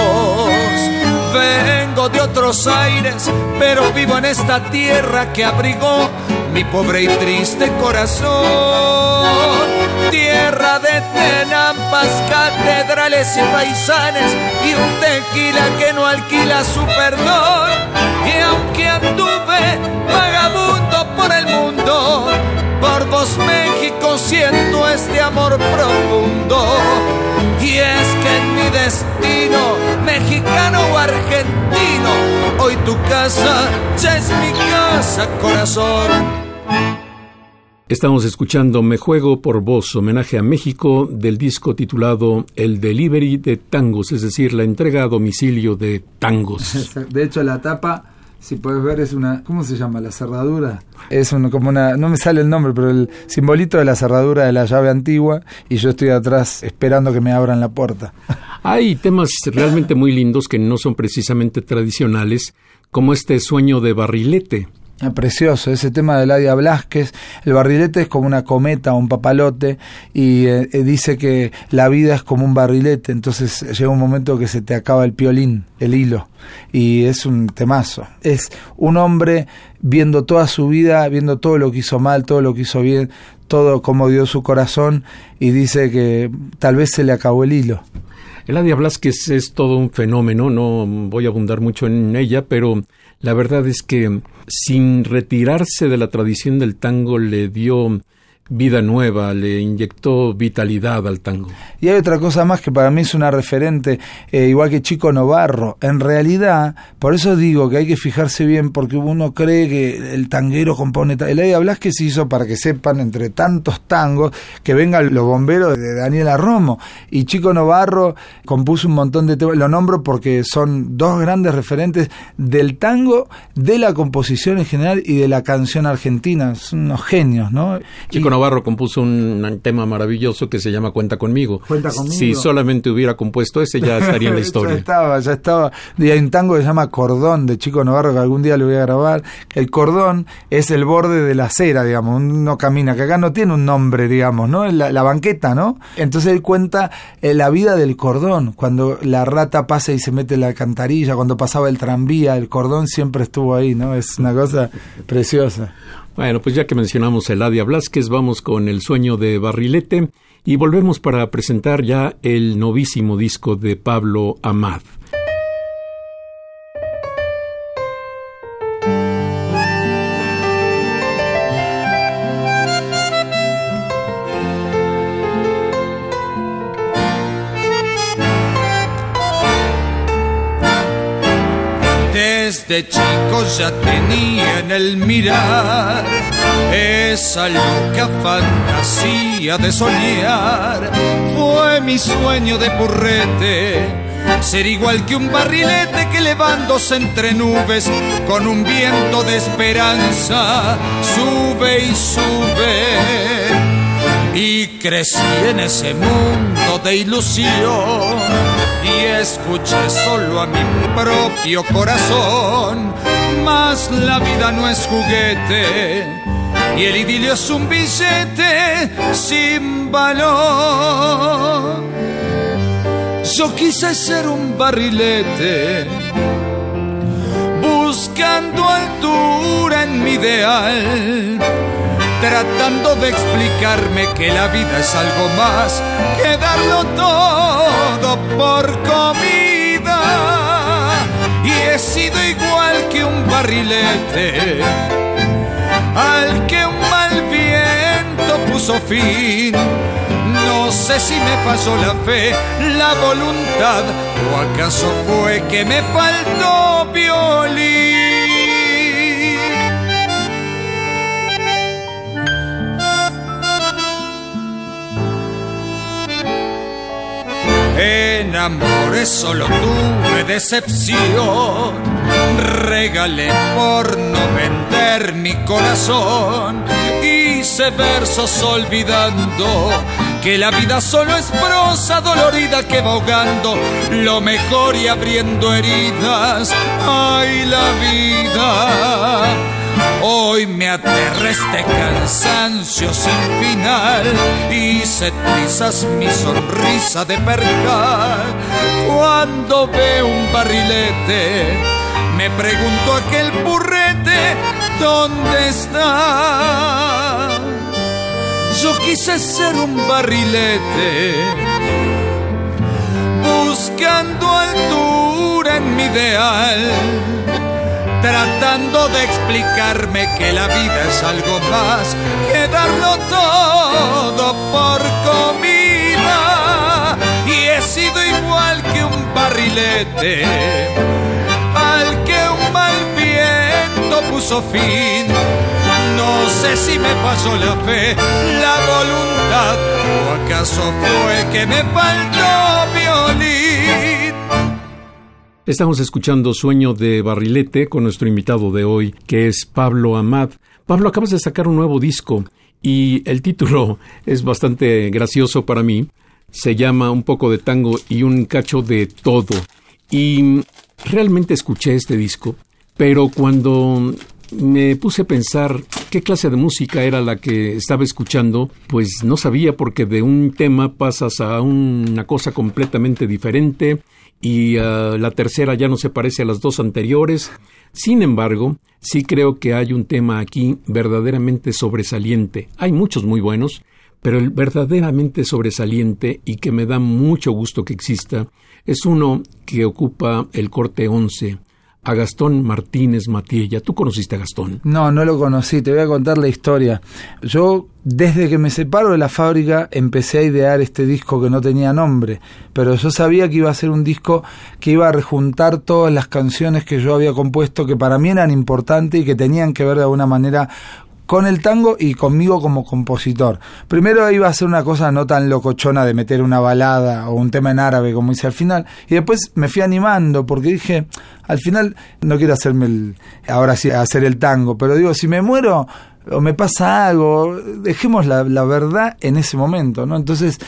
Speaker 2: Vengo de otros aires, pero vivo en esta tierra que abrigó mi pobre y triste corazón. Tierra de tenampas, catedrales y paisanes y un tequila que no alquila su perdón. Y aunque anduve vagabundo por el mundo, por vos México siento este amor profundo. Y es que en mi destino, mexicano o argentino, hoy tu casa ya es mi casa, corazón.
Speaker 1: Estamos escuchando Me Juego por Vos, homenaje a México del disco titulado El Delivery de Tangos, es decir, la entrega a domicilio de tangos.
Speaker 6: De hecho, la tapa, si puedes ver, es una. ¿Cómo se llama? La cerradura. Es un- como una. No me sale el nombre, pero el simbolito de la cerradura de la llave antigua. Y yo estoy atrás esperando que me abran la puerta.
Speaker 1: Hay temas realmente muy lindos que no son precisamente tradicionales, como este sueño de barrilete.
Speaker 6: Ah, Precioso, ese tema de Ladia Blasquez. El barrilete es como una cometa, un papalote, y eh, eh, dice que la vida es como un barrilete, entonces llega un momento que se te acaba el piolín, el hilo, y es un temazo. Es un hombre viendo toda su vida, viendo todo lo que hizo mal, todo lo que hizo bien, todo como dio su corazón, y dice que tal vez se le acabó el hilo.
Speaker 1: Eladia Blasquez es todo un fenómeno, no voy a abundar mucho en ella, pero la verdad es que sin retirarse de la tradición del tango le dio vida nueva, le inyectó vitalidad al tango.
Speaker 6: Y hay otra cosa más que para mí es una referente, eh, igual que Chico Novarro. En realidad, por eso digo que hay que fijarse bien, porque uno cree que el tanguero compone. Eladia Blasquez se hizo, para que sepan, entre tantos tangos, que vengan los bomberos de Daniela Romo. Y Chico Novarro compuso un montón de temas. Lo nombro porque son dos grandes referentes del tango, de la composición en general y de la canción argentina. Son unos genios, ¿no?
Speaker 1: Chico
Speaker 6: Y-
Speaker 1: Navarro compuso un tema maravilloso que se llama Cuenta conmigo.
Speaker 6: Cuenta conmigo.
Speaker 1: Si solamente hubiera compuesto ese ya estaría en la
Speaker 6: ya
Speaker 1: historia.
Speaker 6: estaba, ya estaba. Y hay un tango que se llama Cordón de Chico Navarro que algún día lo voy a grabar. El cordón es el borde de la acera, digamos. Uno camina, que acá no tiene un nombre, digamos, ¿no? La, la banqueta, ¿no? Entonces él cuenta eh, la vida del cordón. Cuando la rata pasa y se mete en la alcantarilla, cuando pasaba el tranvía, el cordón siempre estuvo ahí, ¿no? Es una cosa preciosa.
Speaker 1: Bueno, pues ya que mencionamos a Eladia Blasquez, vamos con El sueño de Barrilete y volvemos para presentar ya el novísimo disco de Pablo Amad.
Speaker 3: Desde chico ya tenía en el mirar esa loca fantasía de soñar. Fue mi sueño de purrete ser igual que un barrilete que levándose entre nubes con un viento de esperanza sube y sube. Y crecí en ese mundo de ilusión escuché solo a mi propio corazón. Mas la vida no es juguete y el idilio es un billete sin valor. Yo quise ser un barrilete, buscando altura en mi ideal, tratando de explicarme que la vida es algo más que darlo todo por comida. Y he sido igual que un barrilete, al que un mal viento puso fin no sé si me pasó la fe, la voluntad, o acaso fue que me faltó violín. En amores solo tuve decepción, regalé por no vender mi corazón, hice versos olvidando que la vida solo es prosa dolorida que va ahogando lo mejor y abriendo heridas. ¡Ay, la vida! Hoy me aterra este cansancio sin final y se trizas mi sonrisa de percal. Cuando veo un barrilete, me pregunto aquel burrete, ¿dónde está? Yo quise ser un barrilete, buscando altura en mi ideal, tratando de explicarme que la vida es algo más que darlo todo por comida. Y he sido igual que un barrilete, al que un mal viento puso fin no sé si me pasó la fe, la voluntad, o acaso fue que me faltó violín.
Speaker 1: Estamos escuchando Sueño de Barrilete con nuestro invitado de hoy, que es Pablo Amad. Pablo, acabas de sacar un nuevo disco y el título es bastante gracioso para mí. Se llama Un poco de tango y un cacho de todo. Y realmente escuché este disco, pero cuando me puse a pensar qué clase de música era la que estaba escuchando, pues no sabía porque de un tema pasas a una cosa completamente diferente y ah, la tercera ya no se parece a las dos anteriores. Sin embargo, sí creo que hay un tema aquí verdaderamente sobresaliente. Hay muchos muy buenos, pero el verdaderamente sobresaliente y que me da mucho gusto que exista es uno que ocupa el corte 11 a Gastón Martínez Matiella. ¿Tú conociste a Gastón?
Speaker 2: No, no lo conocí, te voy a contar la historia. Yo, desde que me separo de la fábrica, empecé a idear este disco que no tenía nombre, pero yo sabía que iba a ser un disco que iba a rejuntar todas las canciones que yo había compuesto, que para mí eran importantes y que tenían que ver de alguna manera con el tango y conmigo como compositor. Primero iba a ser una cosa no tan locochona de meter una balada o un tema en árabe como hice al final, y después me fui animando porque dije, al final no quiero hacerme el, ahora sí hacer el tango, pero digo, si me muero o me pasa algo, dejemos la, la verdad en ese momento, ¿no? Entonces,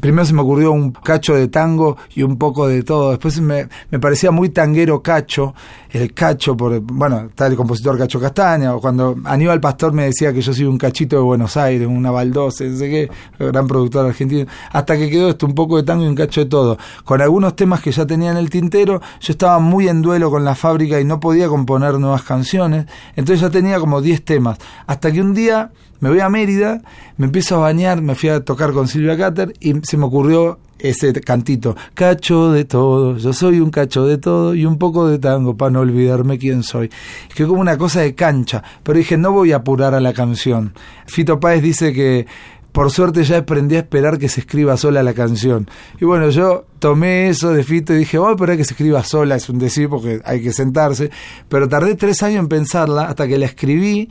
Speaker 2: primero se me ocurrió un cacho de tango y un poco de todo. Después me, parecía muy tanguero cacho, el cacho, por, bueno, está el compositor Cacho Castaña, o cuando Aníbal Pastor me decía que yo soy un cachito de Buenos Aires, una baldosa, no sé qué, gran productor argentino, hasta que quedó esto, un poco de tango y un cacho de todo. Con algunos temas que ya tenía en el tintero, yo estaba muy en duelo con la fábrica y no podía componer nuevas canciones, entonces ya tenía como 10 temas, hasta que un día me voy a Mérida, me empiezo a bañar, me fui a tocar con Silvia Cater y se me ocurrió ese cantito, cacho de todo, yo soy un cacho de todo y un poco de tango para no olvidarme quién soy. Es que como una cosa de cancha, pero dije, no voy a apurar a la canción. Fito Páez dice que por suerte ya aprendí a esperar que se escriba sola la canción. Y bueno, yo tomé eso de Fito y dije, vamos a esperar que se escriba sola, es un decir porque hay que sentarse. Pero tardé tres años en pensarla hasta que la escribí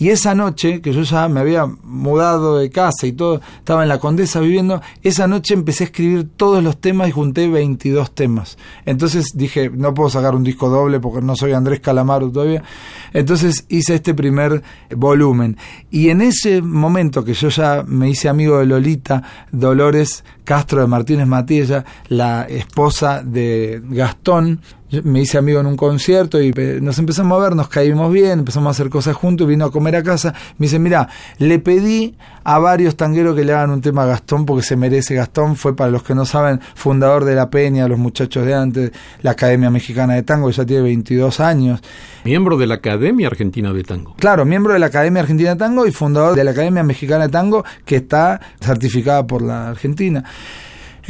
Speaker 2: y esa noche, que yo ya me había mudado de casa y todo, estaba en la Condesa viviendo, esa noche empecé a escribir todos los temas y junté 22 temas. Entonces dije, no puedo sacar un disco doble porque no soy Andrés Calamaro todavía. Entonces hice este primer volumen. Y en ese momento que yo ya me hice amigo de Lolita, Dolores Castro de Martínez Matilla, la esposa de Gastón, me hice amigo en un concierto y nos empezamos a ver, nos caímos bien, empezamos a hacer cosas juntos, vino a comer a casa. Me dice, mira, le pedí a varios tangueros que le hagan un tema a Gastón porque se merece. Gastón fue, para los que no saben, fundador de La Peña, los muchachos de antes, la Academia Mexicana de Tango, ya tiene 22 años.
Speaker 1: Miembro de la Academia Argentina de Tango.
Speaker 2: Claro, miembro de la Academia Argentina de Tango y fundador de la Academia Mexicana de Tango que está certificada por la Argentina.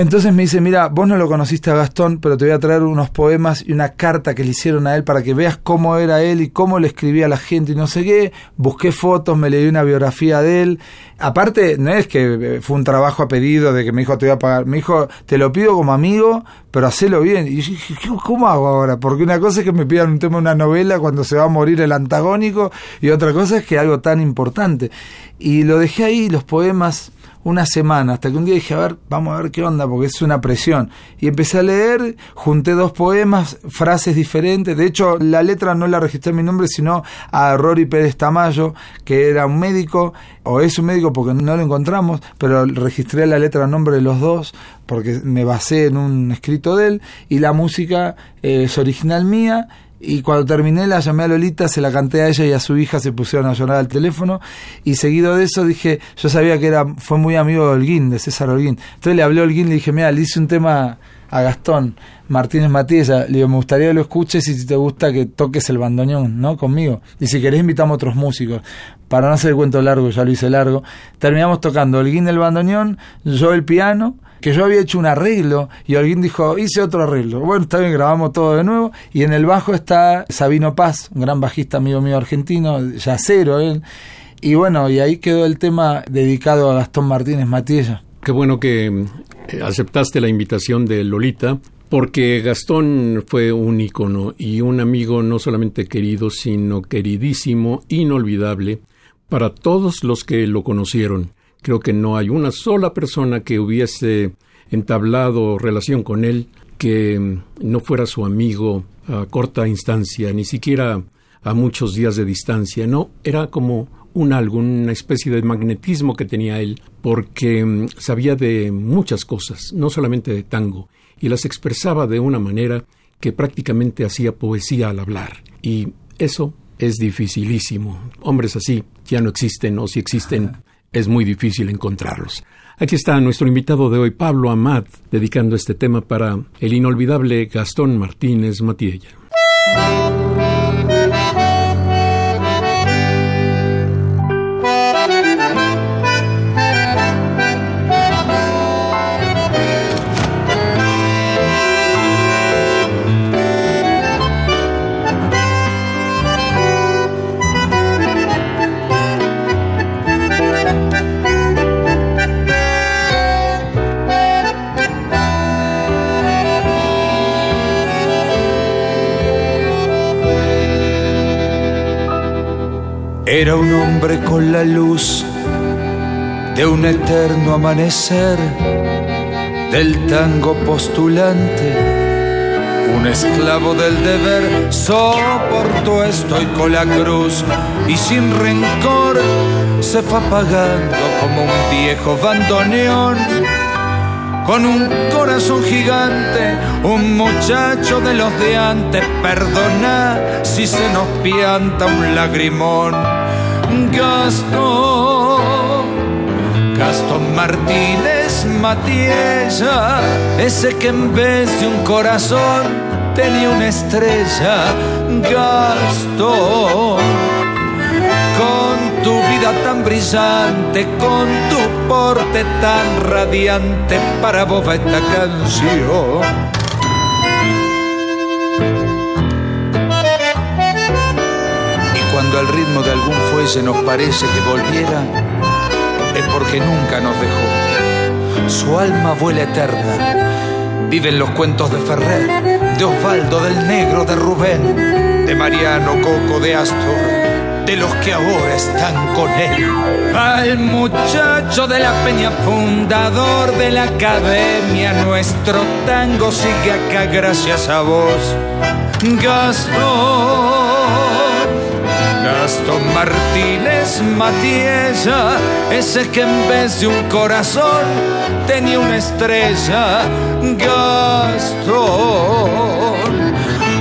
Speaker 2: Entonces me dice, mira, vos no lo conociste a Gastón, pero te voy a traer unos poemas y una carta que le hicieron a él para que veas cómo era él y cómo le escribía a la gente y no sé qué. Busqué fotos, me leí una biografía de él. Aparte, no es que eh, fue un trabajo a pedido de que me dijo te voy a pagar. Me dijo, te lo pido como amigo, pero hacelo bien. Y yo dije, ¿cómo hago ahora? Porque una cosa es que me pidan un tema de una novela cuando se va a morir el antagónico y otra cosa es que algo tan importante. Y lo dejé ahí, los poemas una semana, hasta que un día dije, a ver, vamos a ver qué onda, porque es una presión. Y empecé a leer, junté dos poemas, frases diferentes. De hecho, la letra no la registré en mi nombre, sino a Rory Pérez Tamayo, que era un médico, o es un médico porque no lo encontramos, pero registré la letra nombre de los dos, porque me basé en un escrito de él, y la música es original mía y cuando terminé la llamé a Lolita, se la canté a ella y a su hija se pusieron a llorar al teléfono. Y seguido de eso dije, yo sabía que era fue muy amigo de Holguín, de César Holguín. Entonces le hablé a Holguín le dije, mira, le hice un tema a Gastón Martínez Matías. Le digo, me gustaría que lo escuches y si te gusta que toques el bandoneón, ¿no? Conmigo. Y si querés invitamos a otros músicos. Para no hacer el cuento largo, ya lo hice largo. Terminamos tocando Holguín el bandoneón, yo el piano que yo había hecho un arreglo y alguien dijo, hice otro arreglo. Bueno, está bien, grabamos todo de nuevo. Y en el bajo está Sabino Paz, un gran bajista amigo mío argentino, yacero él. Y bueno, y ahí quedó el tema dedicado a Gastón Martínez Matiella.
Speaker 1: Qué bueno que eh, aceptaste la invitación de Lolita, porque Gastón fue un ícono y un amigo no solamente querido, sino queridísimo, inolvidable para todos los que lo conocieron. Creo que no hay una sola persona que hubiese entablado relación con él que no fuera su amigo a corta instancia, ni siquiera a muchos días de distancia. No, era como un algo, una especie de magnetismo que tenía él, porque mm, sabía de muchas cosas, no solamente de tango, y las expresaba de una manera que prácticamente hacía poesía al hablar. Y eso es dificilísimo. Hombres así ya no existen, o si existen, es muy difícil encontrarlos. Aquí está nuestro invitado de hoy, Pablo Amat, dedicando este tema para el inolvidable Gastón Martínez Matiella.
Speaker 5: Era un hombre con la luz de un eterno amanecer, del tango postulante, un esclavo del deber, soportó con la cruz y sin rencor se fue apagando como un viejo bandoneón. Con un corazón gigante, un muchacho de los de antes, perdona si se nos pianta un lagrimón Gastón, Gastón Martínez Matiella, ese que en vez de un corazón tenía una estrella, Gastón. Con tu vida tan brillante, con tu porte tan radiante, para vos esta canción. Cuando al ritmo de algún fuelle nos parece que volviera,
Speaker 3: es porque nunca nos dejó. Su alma vuela eterna. Viven los cuentos de Ferrer, de Osvaldo, del Negro, de Rubén, de Mariano Coco, de Astor de los que ahora están con él. Al muchacho de la peña, fundador de la academia, nuestro tango sigue acá gracias a vos. Gastón. Gastón Martínez Matiella, ese que en vez de un corazón tenía una estrella. Gastón,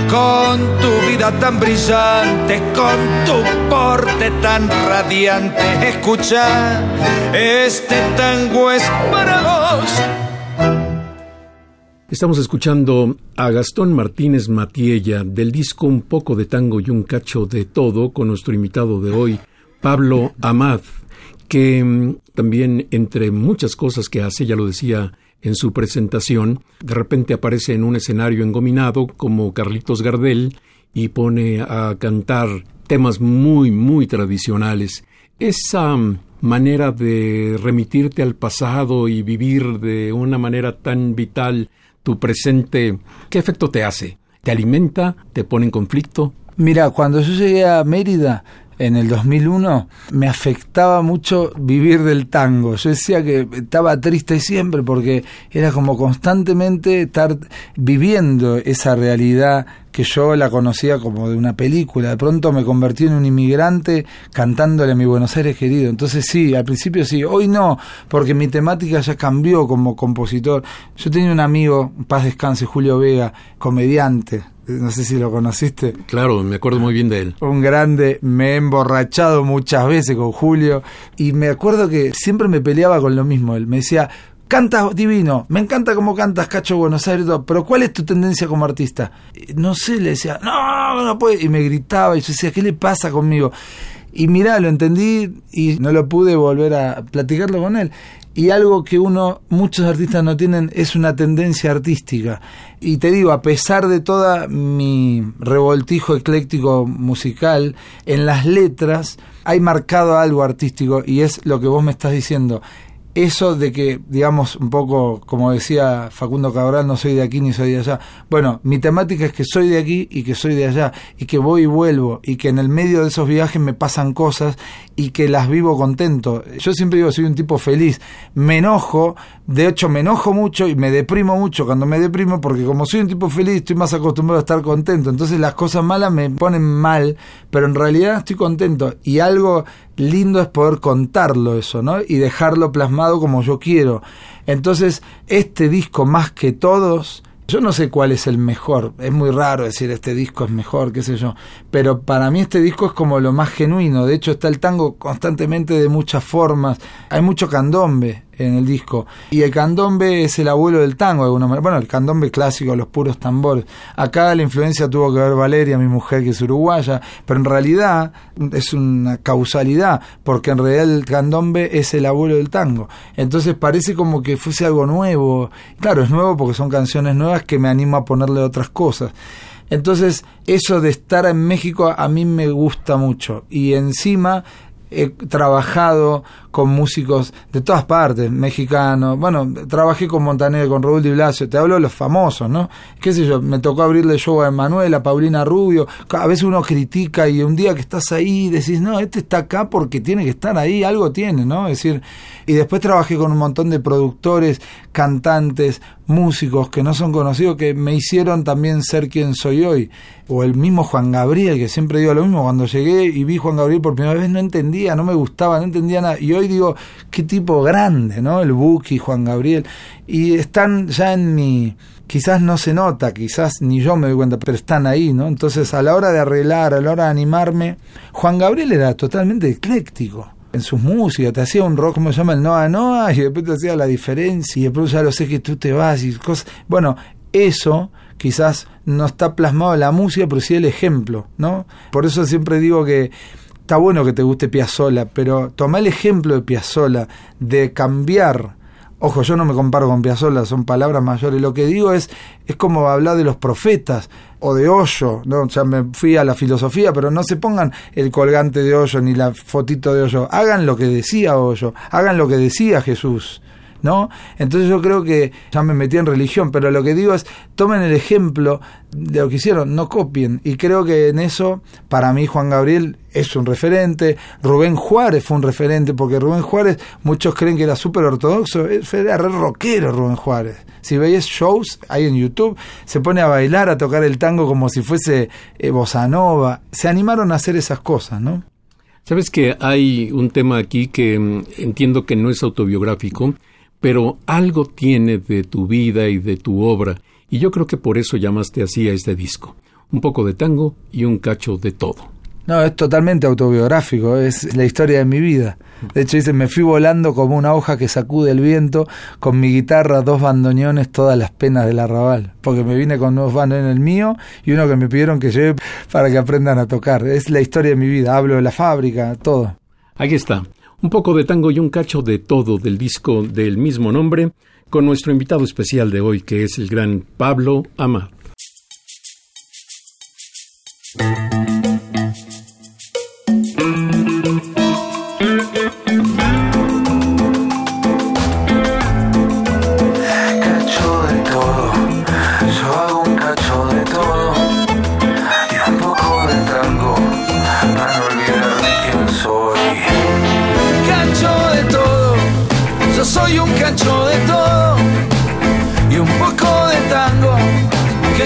Speaker 3: con tu vida tan brillante, con tu porte tan radiante, escucha, este tango es para vos.
Speaker 1: Estamos escuchando a Gastón Martínez Matiella del disco Un poco de tango y un cacho de todo con nuestro invitado de hoy, Pablo Amad, que mm, también entre muchas cosas que hace, ya lo decía en su presentación, de repente aparece en un escenario engominado como Carlitos Gardel y pone a cantar temas muy, muy tradicionales. Esa mm, manera de remitirte al pasado y vivir de una manera tan vital presente, ¿qué efecto te hace? ¿Te alimenta? ¿Te pone en conflicto?
Speaker 2: Mira, cuando yo llegué a Mérida en el 2001, me afectaba mucho vivir del tango. Yo decía que estaba triste siempre porque era como constantemente estar viviendo esa realidad que yo la conocía como de una película. De pronto me convertí en un inmigrante cantándole a mi Buenos Aires querido. Entonces sí, al principio sí, hoy no, porque mi temática ya cambió como compositor. Yo tenía un amigo, paz descanse, Julio Vega, comediante. No sé si lo conociste.
Speaker 1: Claro, me acuerdo muy bien de él.
Speaker 2: Un grande, me he emborrachado muchas veces con Julio y me acuerdo que siempre me peleaba con lo mismo. Él me decía, Cantas divino, me encanta cómo cantas, Cacho Buenos Aires, pero ¿cuál es tu tendencia como artista? No sé, le decía, no, no puede, y me gritaba, y yo decía, ¿qué le pasa conmigo? Y mirá, lo entendí y no lo pude volver a platicarlo con él. Y algo que uno, muchos artistas no tienen, es una tendencia artística. Y te digo, a pesar de toda mi revoltijo ecléctico musical, en las letras hay marcado algo artístico y es lo que vos me estás diciendo eso de que, digamos, un poco, como decía Facundo Cabral, no soy de aquí ni soy de allá. Bueno, mi temática es que soy de aquí y que soy de allá, y que voy y vuelvo, y que en el medio de esos viajes me pasan cosas y que las vivo contento. Yo siempre digo, soy un tipo feliz. Me enojo, de hecho me enojo mucho y me deprimo mucho cuando me deprimo, porque como soy un tipo feliz, estoy más acostumbrado a estar contento. Entonces las cosas malas me ponen mal, pero en realidad estoy contento. Y algo lindo es poder contarlo eso, ¿no? Y dejarlo plasmado como yo quiero. Entonces, este disco más que todos, yo no sé cuál es el mejor, es muy raro decir este disco es mejor, qué sé yo, pero para mí este disco es como lo más genuino, de hecho está el tango constantemente de muchas formas, hay mucho candombe, en el disco. Y el candombe es el abuelo del tango, de alguna manera. Bueno, el candombe clásico, los puros tambores. Acá la influencia tuvo que ver Valeria, mi mujer, que es uruguaya, pero en realidad es una causalidad, porque en realidad el candombe es el abuelo del tango. Entonces parece como que fuese algo nuevo. Claro, es nuevo porque son canciones nuevas que me animo a ponerle otras cosas. Entonces, eso de estar en México a mí me gusta mucho. Y encima he trabajado con músicos de todas partes, mexicanos, bueno, trabajé con Montaner, con Raúl Di Blasio, te hablo de los famosos, ¿no? Qué sé yo, me tocó abrirle show a Emanuel, a Paulina Rubio, a veces uno critica y un día que estás ahí decís, no, este está acá porque tiene que estar ahí, algo tiene, ¿no? Es decir, y después trabajé con un montón de productores, cantantes, músicos que no son conocidos, que me hicieron también ser quien soy hoy. O el mismo Juan Gabriel, que siempre digo lo mismo, cuando llegué y vi Juan Gabriel por primera vez no entendía, no me gustaba, no entendía nada. Y digo, qué tipo grande, ¿no? El Buki, Juan Gabriel. Y están ya en mi... Quizás no se nota, quizás ni yo me doy cuenta, pero están ahí, ¿no? Entonces, a la hora de arreglar, a la hora de animarme, Juan Gabriel era totalmente ecléctico en sus músicas, te hacía un rock, como se llama? El Noa Noa, y después te hacía la diferencia, y después ya lo sé que tú te vas y cosas. Bueno, eso quizás no está plasmado en la música, pero sí el ejemplo, ¿no? Por eso siempre digo que está bueno que te guste Piazzolla, pero toma el ejemplo de Piazzolla, de cambiar Ojo, yo no me comparo con Piazzolla, son palabras mayores. Lo que digo es, es como hablar de los profetas o de Hoyo, ¿no? Sea, me fui a la filosofía, pero no se pongan el colgante de Hoyo ni la fotito de Hoyo. Hagan lo que decía Hoyo, hagan lo que decía Jesús. ¿No? Entonces yo creo que ya me metí en religión, pero lo que digo es, tomen el ejemplo de lo que hicieron, no copien. Y creo que en eso, para mí, Juan Gabriel es un referente, Rubén Juárez fue un referente, porque Rubén Juárez, muchos creen que era súper ortodoxo, era re rockero Rubén Juárez. Si veis shows ahí en YouTube, se pone a bailar, a tocar el tango como si fuese eh, bossa nova. Se animaron a hacer esas cosas, ¿no?
Speaker 1: Sabes que hay un tema aquí que mm, entiendo que no es autobiográfico, pero algo tiene de tu vida y de tu obra, y yo creo que por eso llamaste así a este disco. Un poco de tango y un cacho de todo.
Speaker 2: No, es totalmente autobiográfico, es la historia de mi vida. De hecho, dice, me fui volando como una hoja que sacude el viento, con mi guitarra, dos bandoneones, todas las penas del arrabal. Porque me vine con dos bandoneones el mío y uno que me pidieron que lleve para que aprendan a tocar. Es la historia de mi vida, hablo de la fábrica, todo.
Speaker 1: Aquí está un poco de tango y un cacho de todo del disco del mismo nombre, con nuestro invitado especial de hoy, que es el gran Pablo Amad.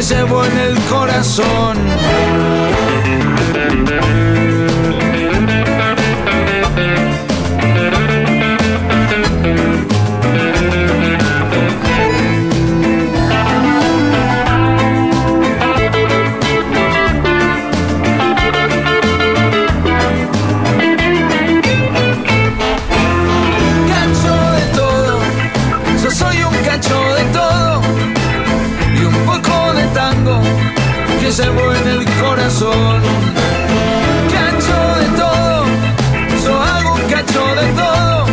Speaker 5: Llevo en el corazón. Llevo en el corazón. Cacho de todo, yo hago un cacho de todo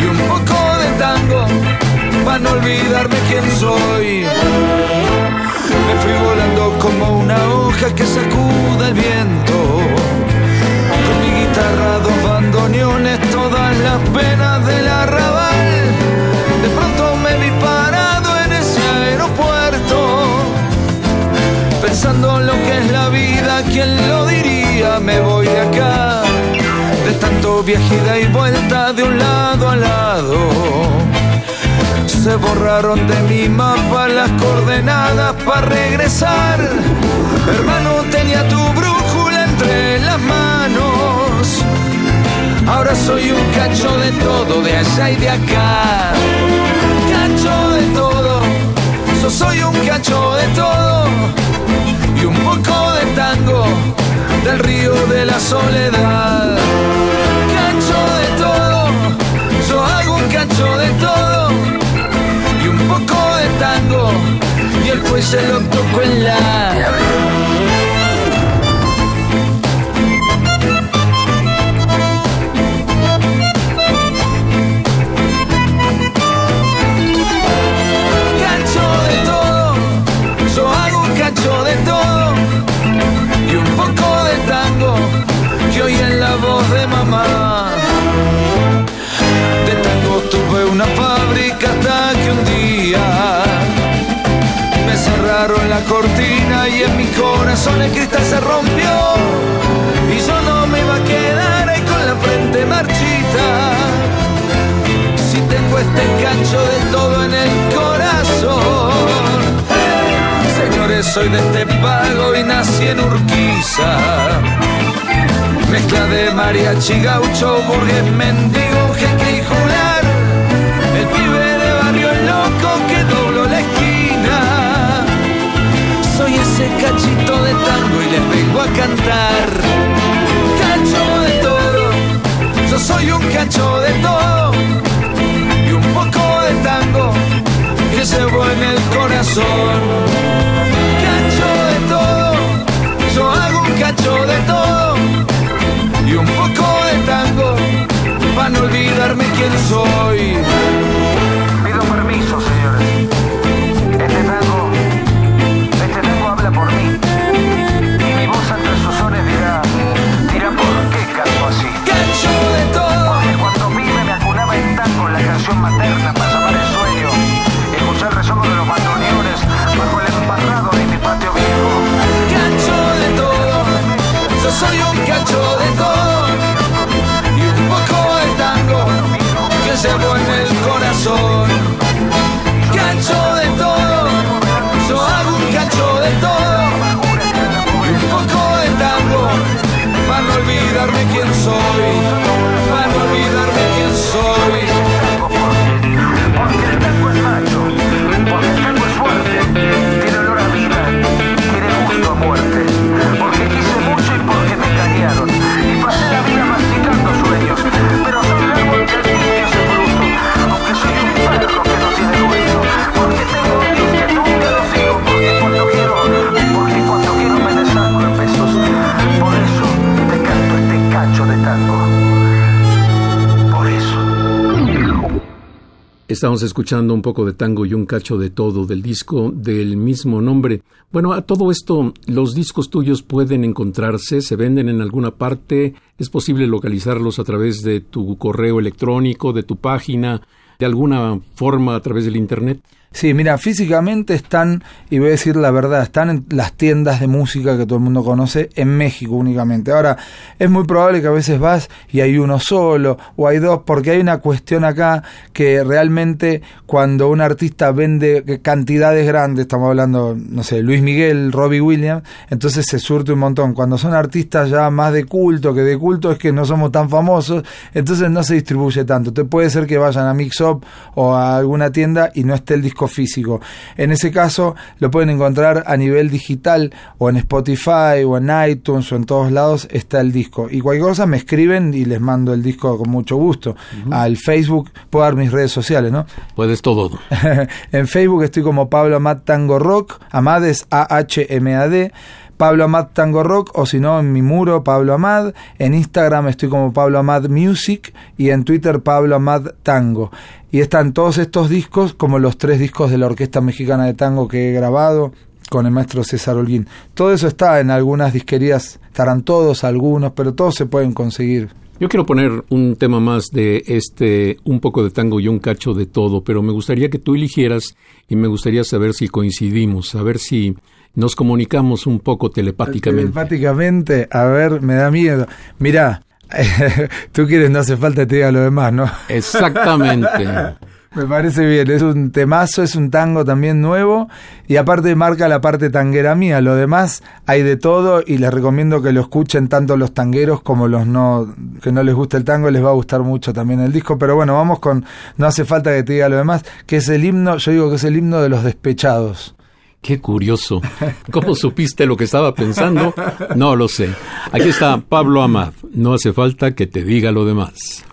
Speaker 5: y un poco de tango para no olvidarme quién soy. Me fui volando como una hoja que sacuda el viento. Con mi guitarra, dos bandoneones, todas las penas del arrabal. De ¿quién lo diría? Me voy de acá, de tanto viaje y vuelta de un lado a lado. Se borraron de mi mapa las coordenadas para regresar. Hermano, tenía tu brújula entre las manos. Ahora soy un cacho de todo, de allá y de acá. Cacho de todo, yo soy un cacho de todo y un poco tango del río de la soledad. Cacho de todo, yo hago un cacho de todo y un poco de tango y el juez se lo toco en la. La cortina y en mi corazón el cristal se rompió y yo no me iba a quedar ahí con la frente marchita. Si tengo este cancho de todo en el corazón señores, soy de este pago y nací en Urquiza. Mezcla de mariachi, gaucho, burgués, mendigo, jeque y jular. El pibe cachito de tango y les vengo a cantar. Cacho de todo, yo soy un cacho de todo. Y un poco de tango que llevo en el corazón. Cacho de todo, yo hago un cacho de todo y un poco de tango para no olvidarme quién soy.
Speaker 1: Estamos escuchando un poco de tango y un cacho de todo del disco del mismo nombre. Bueno, a todo esto, los discos tuyos pueden encontrarse, se venden en alguna parte, es posible localizarlos a través de tu correo electrónico, de tu página, de alguna forma a través del Internet.
Speaker 2: Sí, mira, físicamente están, y voy a decir la verdad, están en las tiendas de música que todo el mundo conoce en México únicamente. Ahora, es muy probable que a veces vas y hay uno solo o hay dos, porque hay una cuestión acá que realmente cuando un artista vende cantidades grandes, estamos hablando, no sé, Luis Miguel, Robbie Williams, entonces se surte un montón. Cuando son artistas ya más de culto, que de culto es que no somos tan famosos, entonces no se distribuye tanto. Te puede ser que vayan a Mix Up o a alguna tienda y no esté el disco físico. En ese caso lo pueden encontrar a nivel digital o en Spotify o en iTunes o en todos lados está el disco. Y cualquier cosa me escriben y les mando el disco con mucho gusto. Al Facebook puedo dar mis redes sociales, ¿no?
Speaker 1: Puedes todo.
Speaker 2: en Facebook estoy como Pablo Amad Tango Rock, Amad es A-H-M-A-D. Pablo Amad Tango Rock o si no en mi muro Pablo Amad, en Instagram estoy como Pablo Amad Music y en Twitter Pablo Amad Tango. Y están todos estos discos como los tres discos de la Orquesta Mexicana de Tango que he grabado con el maestro César Holguín. Todo eso está en algunas disquerías, estarán todos, algunos, pero todos se pueden conseguir.
Speaker 1: Yo quiero poner un tema más de este, un poco de tango y un cacho de todo, pero me gustaría que tú eligieras y me gustaría saber si coincidimos, saber si nos comunicamos un poco telepáticamente.
Speaker 2: Telepáticamente, a ver, me da miedo. Mira, tú quieres, no hace falta que te diga lo demás, ¿no?
Speaker 1: Exactamente.
Speaker 2: Me parece bien, es un temazo, es un tango también nuevo y aparte marca la parte tanguera mía. Lo demás hay de todo y les recomiendo que lo escuchen tanto los tangueros como los no que no les gusta el tango, les va a gustar mucho también el disco. Pero bueno, vamos con No hace falta que te diga lo demás, que es el himno, yo digo que es el himno de los despechados.
Speaker 1: Qué curioso. ¿Cómo supiste lo que estaba pensando? No lo sé. Aquí está Pablo Amad. No hace falta que te diga lo demás.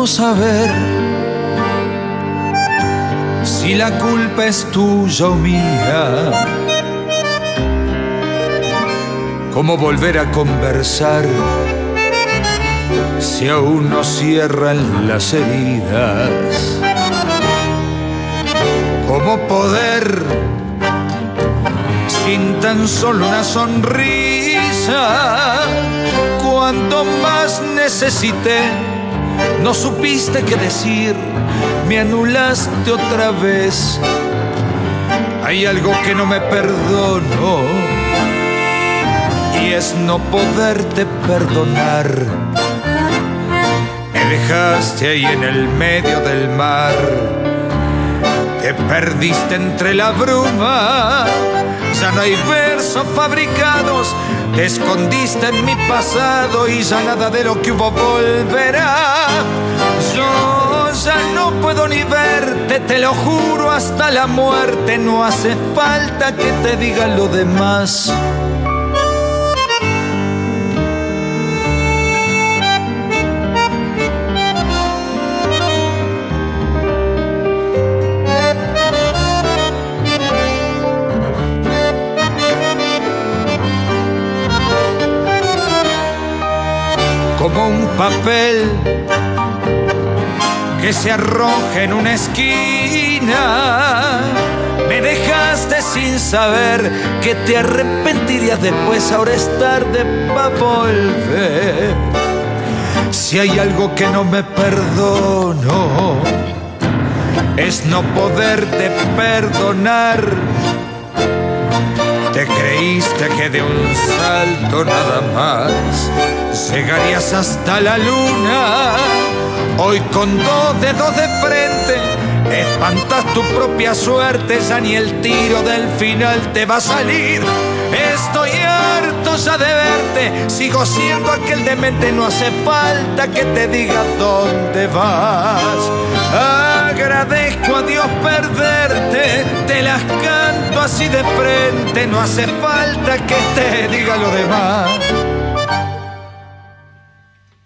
Speaker 5: ¿Cómo saber si la culpa es tuya o mía? ¿Cómo volver a conversar si aún no cierran las heridas? ¿Cómo poder sin tan solo una sonrisa cuanto más necesité? No supiste qué decir, me anulaste otra vez. Hay algo que no me perdono y es no poderte perdonar. Me dejaste ahí en el medio del mar, te perdiste entre la bruma. Ya no hay versos fabricados te escondiste en mi pasado y ya nada de lo que hubo volverá. Yo ya no puedo ni verte, te lo juro hasta la muerte. No hace falta que te diga lo demás. Como un papel que se arroja en una esquina. Me dejaste sin saber que te arrepentirías después, ahora es tarde para volver. Si hay algo que no me perdono, es no poderte perdonar te creíste que de un salto nada más llegarías hasta la luna. Hoy con dos dedos de frente espantas tu propia suerte, ya ni el tiro del final te va a salir. Estoy harto ya de verte, sigo siendo aquel demente, no hace falta que te diga dónde vas. Agradezco a Dios perderte, te las canto así de frente, no hace falta que te diga lo demás.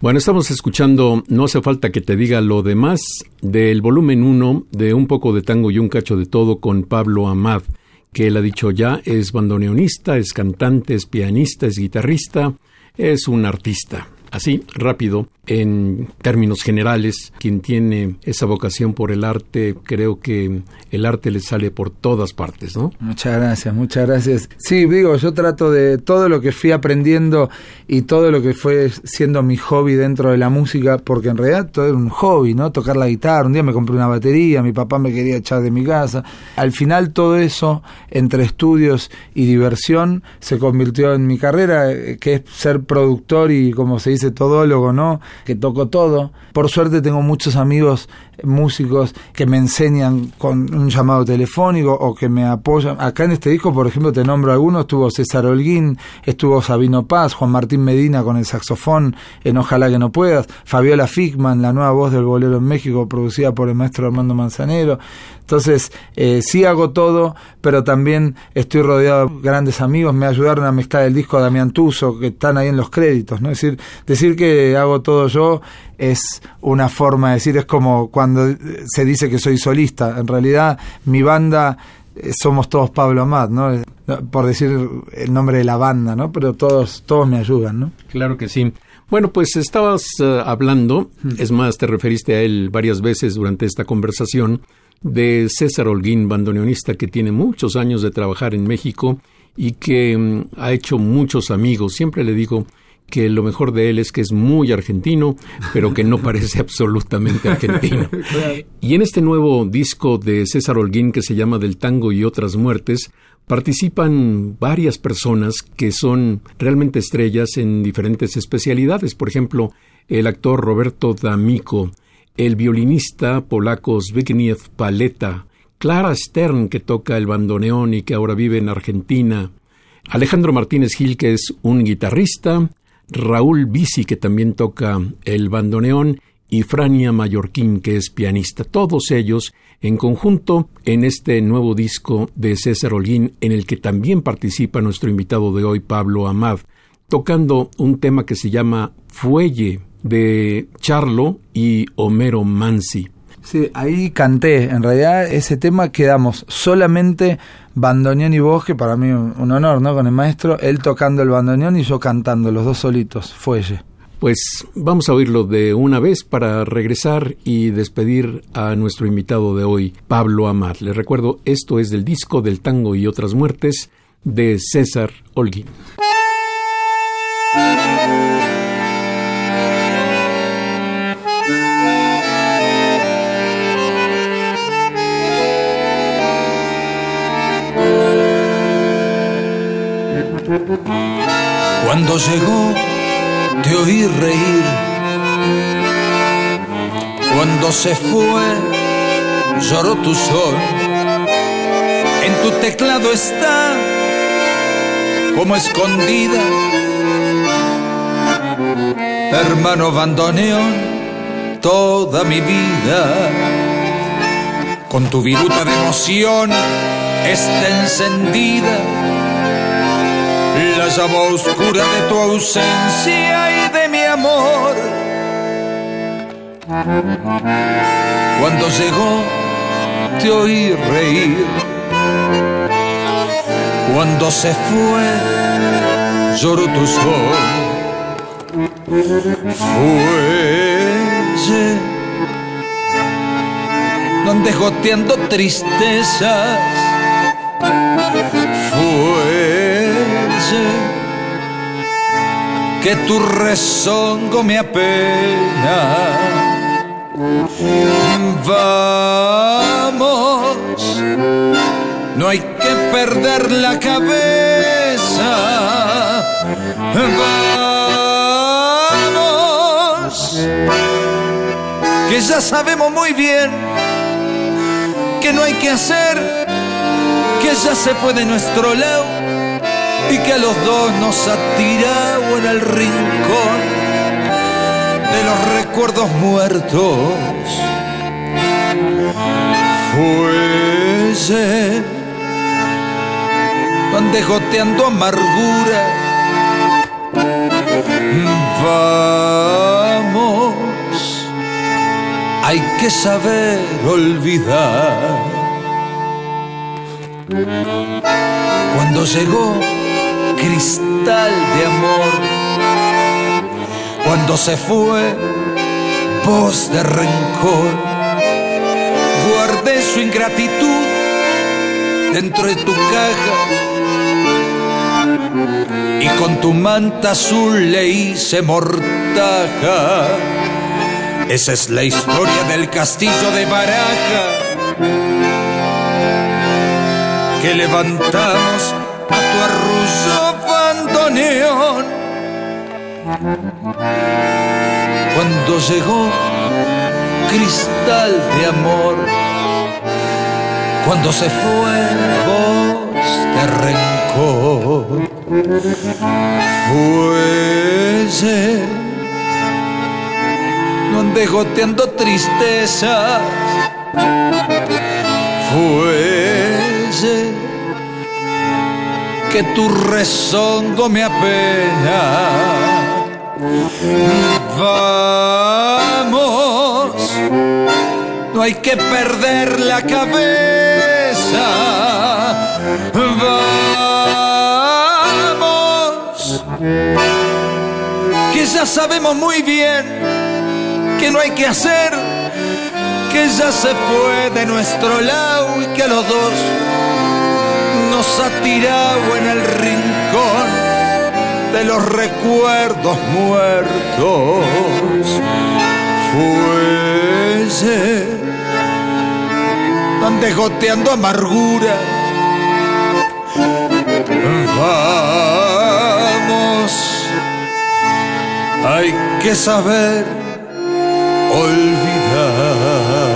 Speaker 1: Bueno, estamos escuchando No hace falta que te diga lo demás del volumen 1 de Un poco de tango y un cacho de todo con Pablo Amad, que él ha dicho ya es bandoneonista, es cantante, es pianista, es guitarrista, es un artista. Así, rápido, en términos generales, quien tiene esa vocación por el arte, creo que el arte le sale por todas partes, ¿no?
Speaker 2: Muchas gracias, muchas gracias. Sí, digo, yo trato de todo lo que fui aprendiendo y todo lo que fue siendo mi hobby dentro de la música, porque en realidad todo era un hobby, ¿no? Tocar la guitarra, un día me compré una batería, mi papá me quería echar de mi casa. Al final todo eso, entre estudios y diversión, se convirtió en mi carrera, eh, que es ser productor y, como se dice, todólogo, ¿no? que toco todo. Por suerte tengo muchos amigos músicos que me enseñan con un llamado telefónico o que me apoyan. Acá en este disco, por ejemplo, te nombro algunos, estuvo César Holguín, estuvo Sabino Paz, Juan Martín Medina con el saxofón en Ojalá que no puedas, Fabiola Figman, la nueva voz del bolero en México, producida por el maestro Armando Manzanero. Entonces, eh, sí hago todo, pero también estoy rodeado de grandes amigos. Me ayudaron a mezclar el disco de Damián Tuso, que están ahí en los créditos. ¿no? Es decir, decir que hago todo yo es una forma de decir, es como cuando se dice que soy solista. En realidad, mi banda eh, somos todos Pablo Amat, ¿no? Por decir el nombre de la banda, ¿no? Pero todos, todos me ayudan, ¿no?
Speaker 1: Claro que sí. Bueno, pues estabas eh, hablando, mm. es más, te referiste a él varias veces durante esta conversación, de César Holguín, bandoneonista que tiene muchos años de trabajar en México y que mm, ha hecho muchos amigos. Siempre le digo que lo mejor de él es que es muy argentino, pero que no parece absolutamente argentino. Y en este nuevo disco de César Holguín que se llama Del tango y otras muertes, participan varias personas que son realmente estrellas en diferentes especialidades. Por ejemplo, el actor Roberto D'Amico, el violinista polaco Zbigniew Paleta, Clara Stern, que toca el bandoneón y que ahora vive en Argentina, Alejandro Martínez Gil, que es un guitarrista, Raúl Bisi, que también toca el bandoneón, y Frania Mallorquín, que es pianista. Todos ellos en conjunto en este nuevo disco de César Holguín, en el que también participa nuestro invitado de hoy, Pablo Amad, tocando un tema que se llama Fuelle de Charlo y Homero Mansi.
Speaker 2: Sí, ahí canté. En realidad ese tema quedamos solamente bandoneón y voz, que para mí un honor, ¿no? Con el maestro, él tocando el bandoneón y yo cantando, los dos solitos, fuelle.
Speaker 1: Pues vamos a oírlo de una vez para regresar y despedir a nuestro invitado de hoy, Pablo Amar. Les recuerdo, esto es del disco del tango y otras muertes de César Holguín.
Speaker 5: Cuando llegó, te oí reír. Cuando se fue, lloró tu sol. En tu teclado está como escondida. Hermano bandoneón, toda mi vida. Con tu viruta de emoción está encendida la llama oscura de tu ausencia y de mi amor. Cuando llegó, te oí reír. Cuando se fue, lloró tu sol. Fuelle, donde goteando tristezas. Que tu rezongo me apena. Vamos, no hay que perder la cabeza. Vamos, que ya sabemos muy bien que no hay que hacer, que ya se fue de nuestro lado y que a los dos nos ha tirado en el rincón de los recuerdos muertos. Fuese donde goteando amargura. Va
Speaker 7: hay que saber olvidar. Cuando llegó cristal de amor, cuando se fue voz de rencor, guardé su ingratitud dentro de tu caja. Y con tu manta azul le hice mortaja. Esa es la historia del castillo de Baraja. Que levantamos a tu arrullo bandoneón. Cuando llegó cristal de amor, cuando se fue voz de rencor, fuese no andes goteando tristezas, fuese que tu rezongo me apena. Vamos, no hay que perder la cabeza. Vamos, que ya sabemos muy bien que no hay que hacer, que ya se fue de nuestro lado y que los dos nos ha tirado en el rincón de los recuerdos muertos. Fuese donde goteando amargura. Vamos, hay que saber olvidar.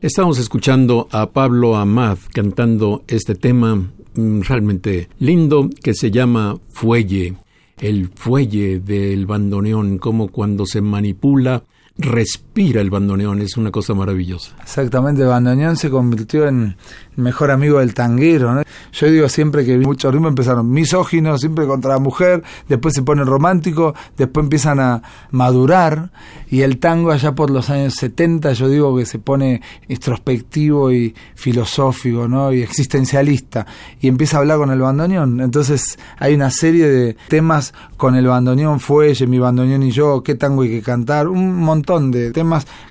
Speaker 1: Estamos escuchando a Pablo Amad cantando este tema mm, realmente lindo que se llama Fuelle, el fuelle del bandoneón, como cuando se manipula, respira el bandoneón, es una cosa maravillosa.
Speaker 2: Exactamente, el bandoneón se convirtió en mejor amigo del tanguero. ¿no? Yo digo siempre que muchos ritmos empezaron misóginos, siempre contra la mujer, después se pone romántico, después empiezan a madurar y el tango allá por los años 70 yo digo que se pone introspectivo y filosófico ¿no? y existencialista y empieza a hablar con el bandoneón. Entonces hay una serie de temas con el bandoneón, fuelle, mi bandoneón y yo, qué tango hay que cantar, un montón de temas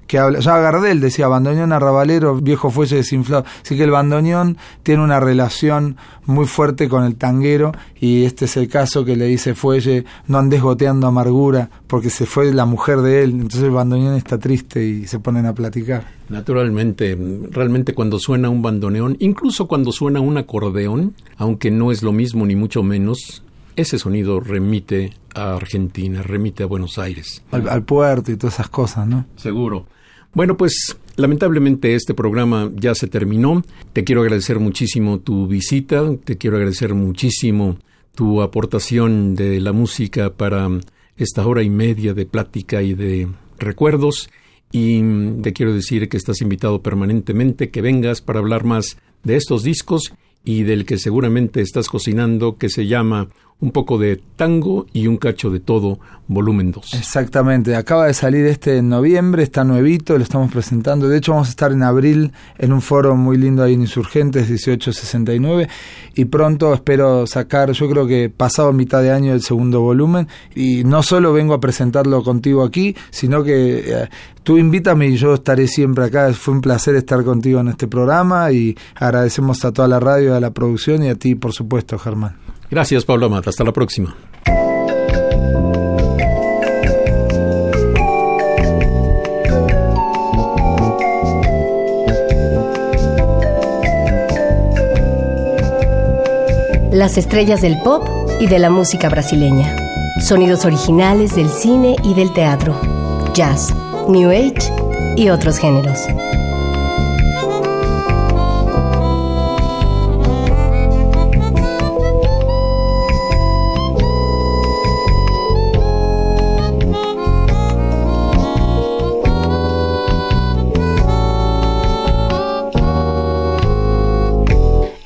Speaker 2: que habla. Ya Gardel decía bandoneón arrabalero, viejo fuelle desinflado. Así que el bandoneón tiene una relación muy fuerte con el tanguero y este es el caso que le dice Fuelle, no andes goteando amargura porque se fue la mujer de él, entonces el bandoneón está triste y se ponen a platicar.
Speaker 1: Naturalmente, realmente cuando suena un bandoneón, incluso cuando suena un acordeón, aunque no es lo mismo ni mucho menos, ese sonido remite a Argentina, remite a Buenos Aires.
Speaker 2: Al, al puerto y todas esas cosas, ¿no?
Speaker 1: Seguro. Bueno, pues lamentablemente este programa ya se terminó. Te quiero agradecer muchísimo tu visita, te quiero agradecer muchísimo tu aportación de la música para esta hora y media de plática y de recuerdos. Y te quiero decir que estás invitado permanentemente, que vengas para hablar más de estos discos y del que seguramente estás cocinando, que se llama Un poco de tango y un cacho de todo, volumen 2.
Speaker 2: Exactamente, acaba de salir este en noviembre, está nuevito, lo estamos presentando. De hecho, vamos a estar en abril en un foro muy lindo ahí en Insurgentes 1869 y pronto espero sacar, yo creo que pasado mitad de año, el segundo volumen. Y no solo vengo a presentarlo contigo aquí, sino que eh, tú invítame y yo estaré siempre acá. Fue un placer estar contigo en este programa y agradecemos a toda la radio, a la producción y a ti, por supuesto, Germán.
Speaker 1: Gracias, Pablo Amata. Hasta la próxima.
Speaker 8: Las estrellas del pop y de la música brasileña. Sonidos originales del cine y del teatro. Jazz, New Age y otros géneros.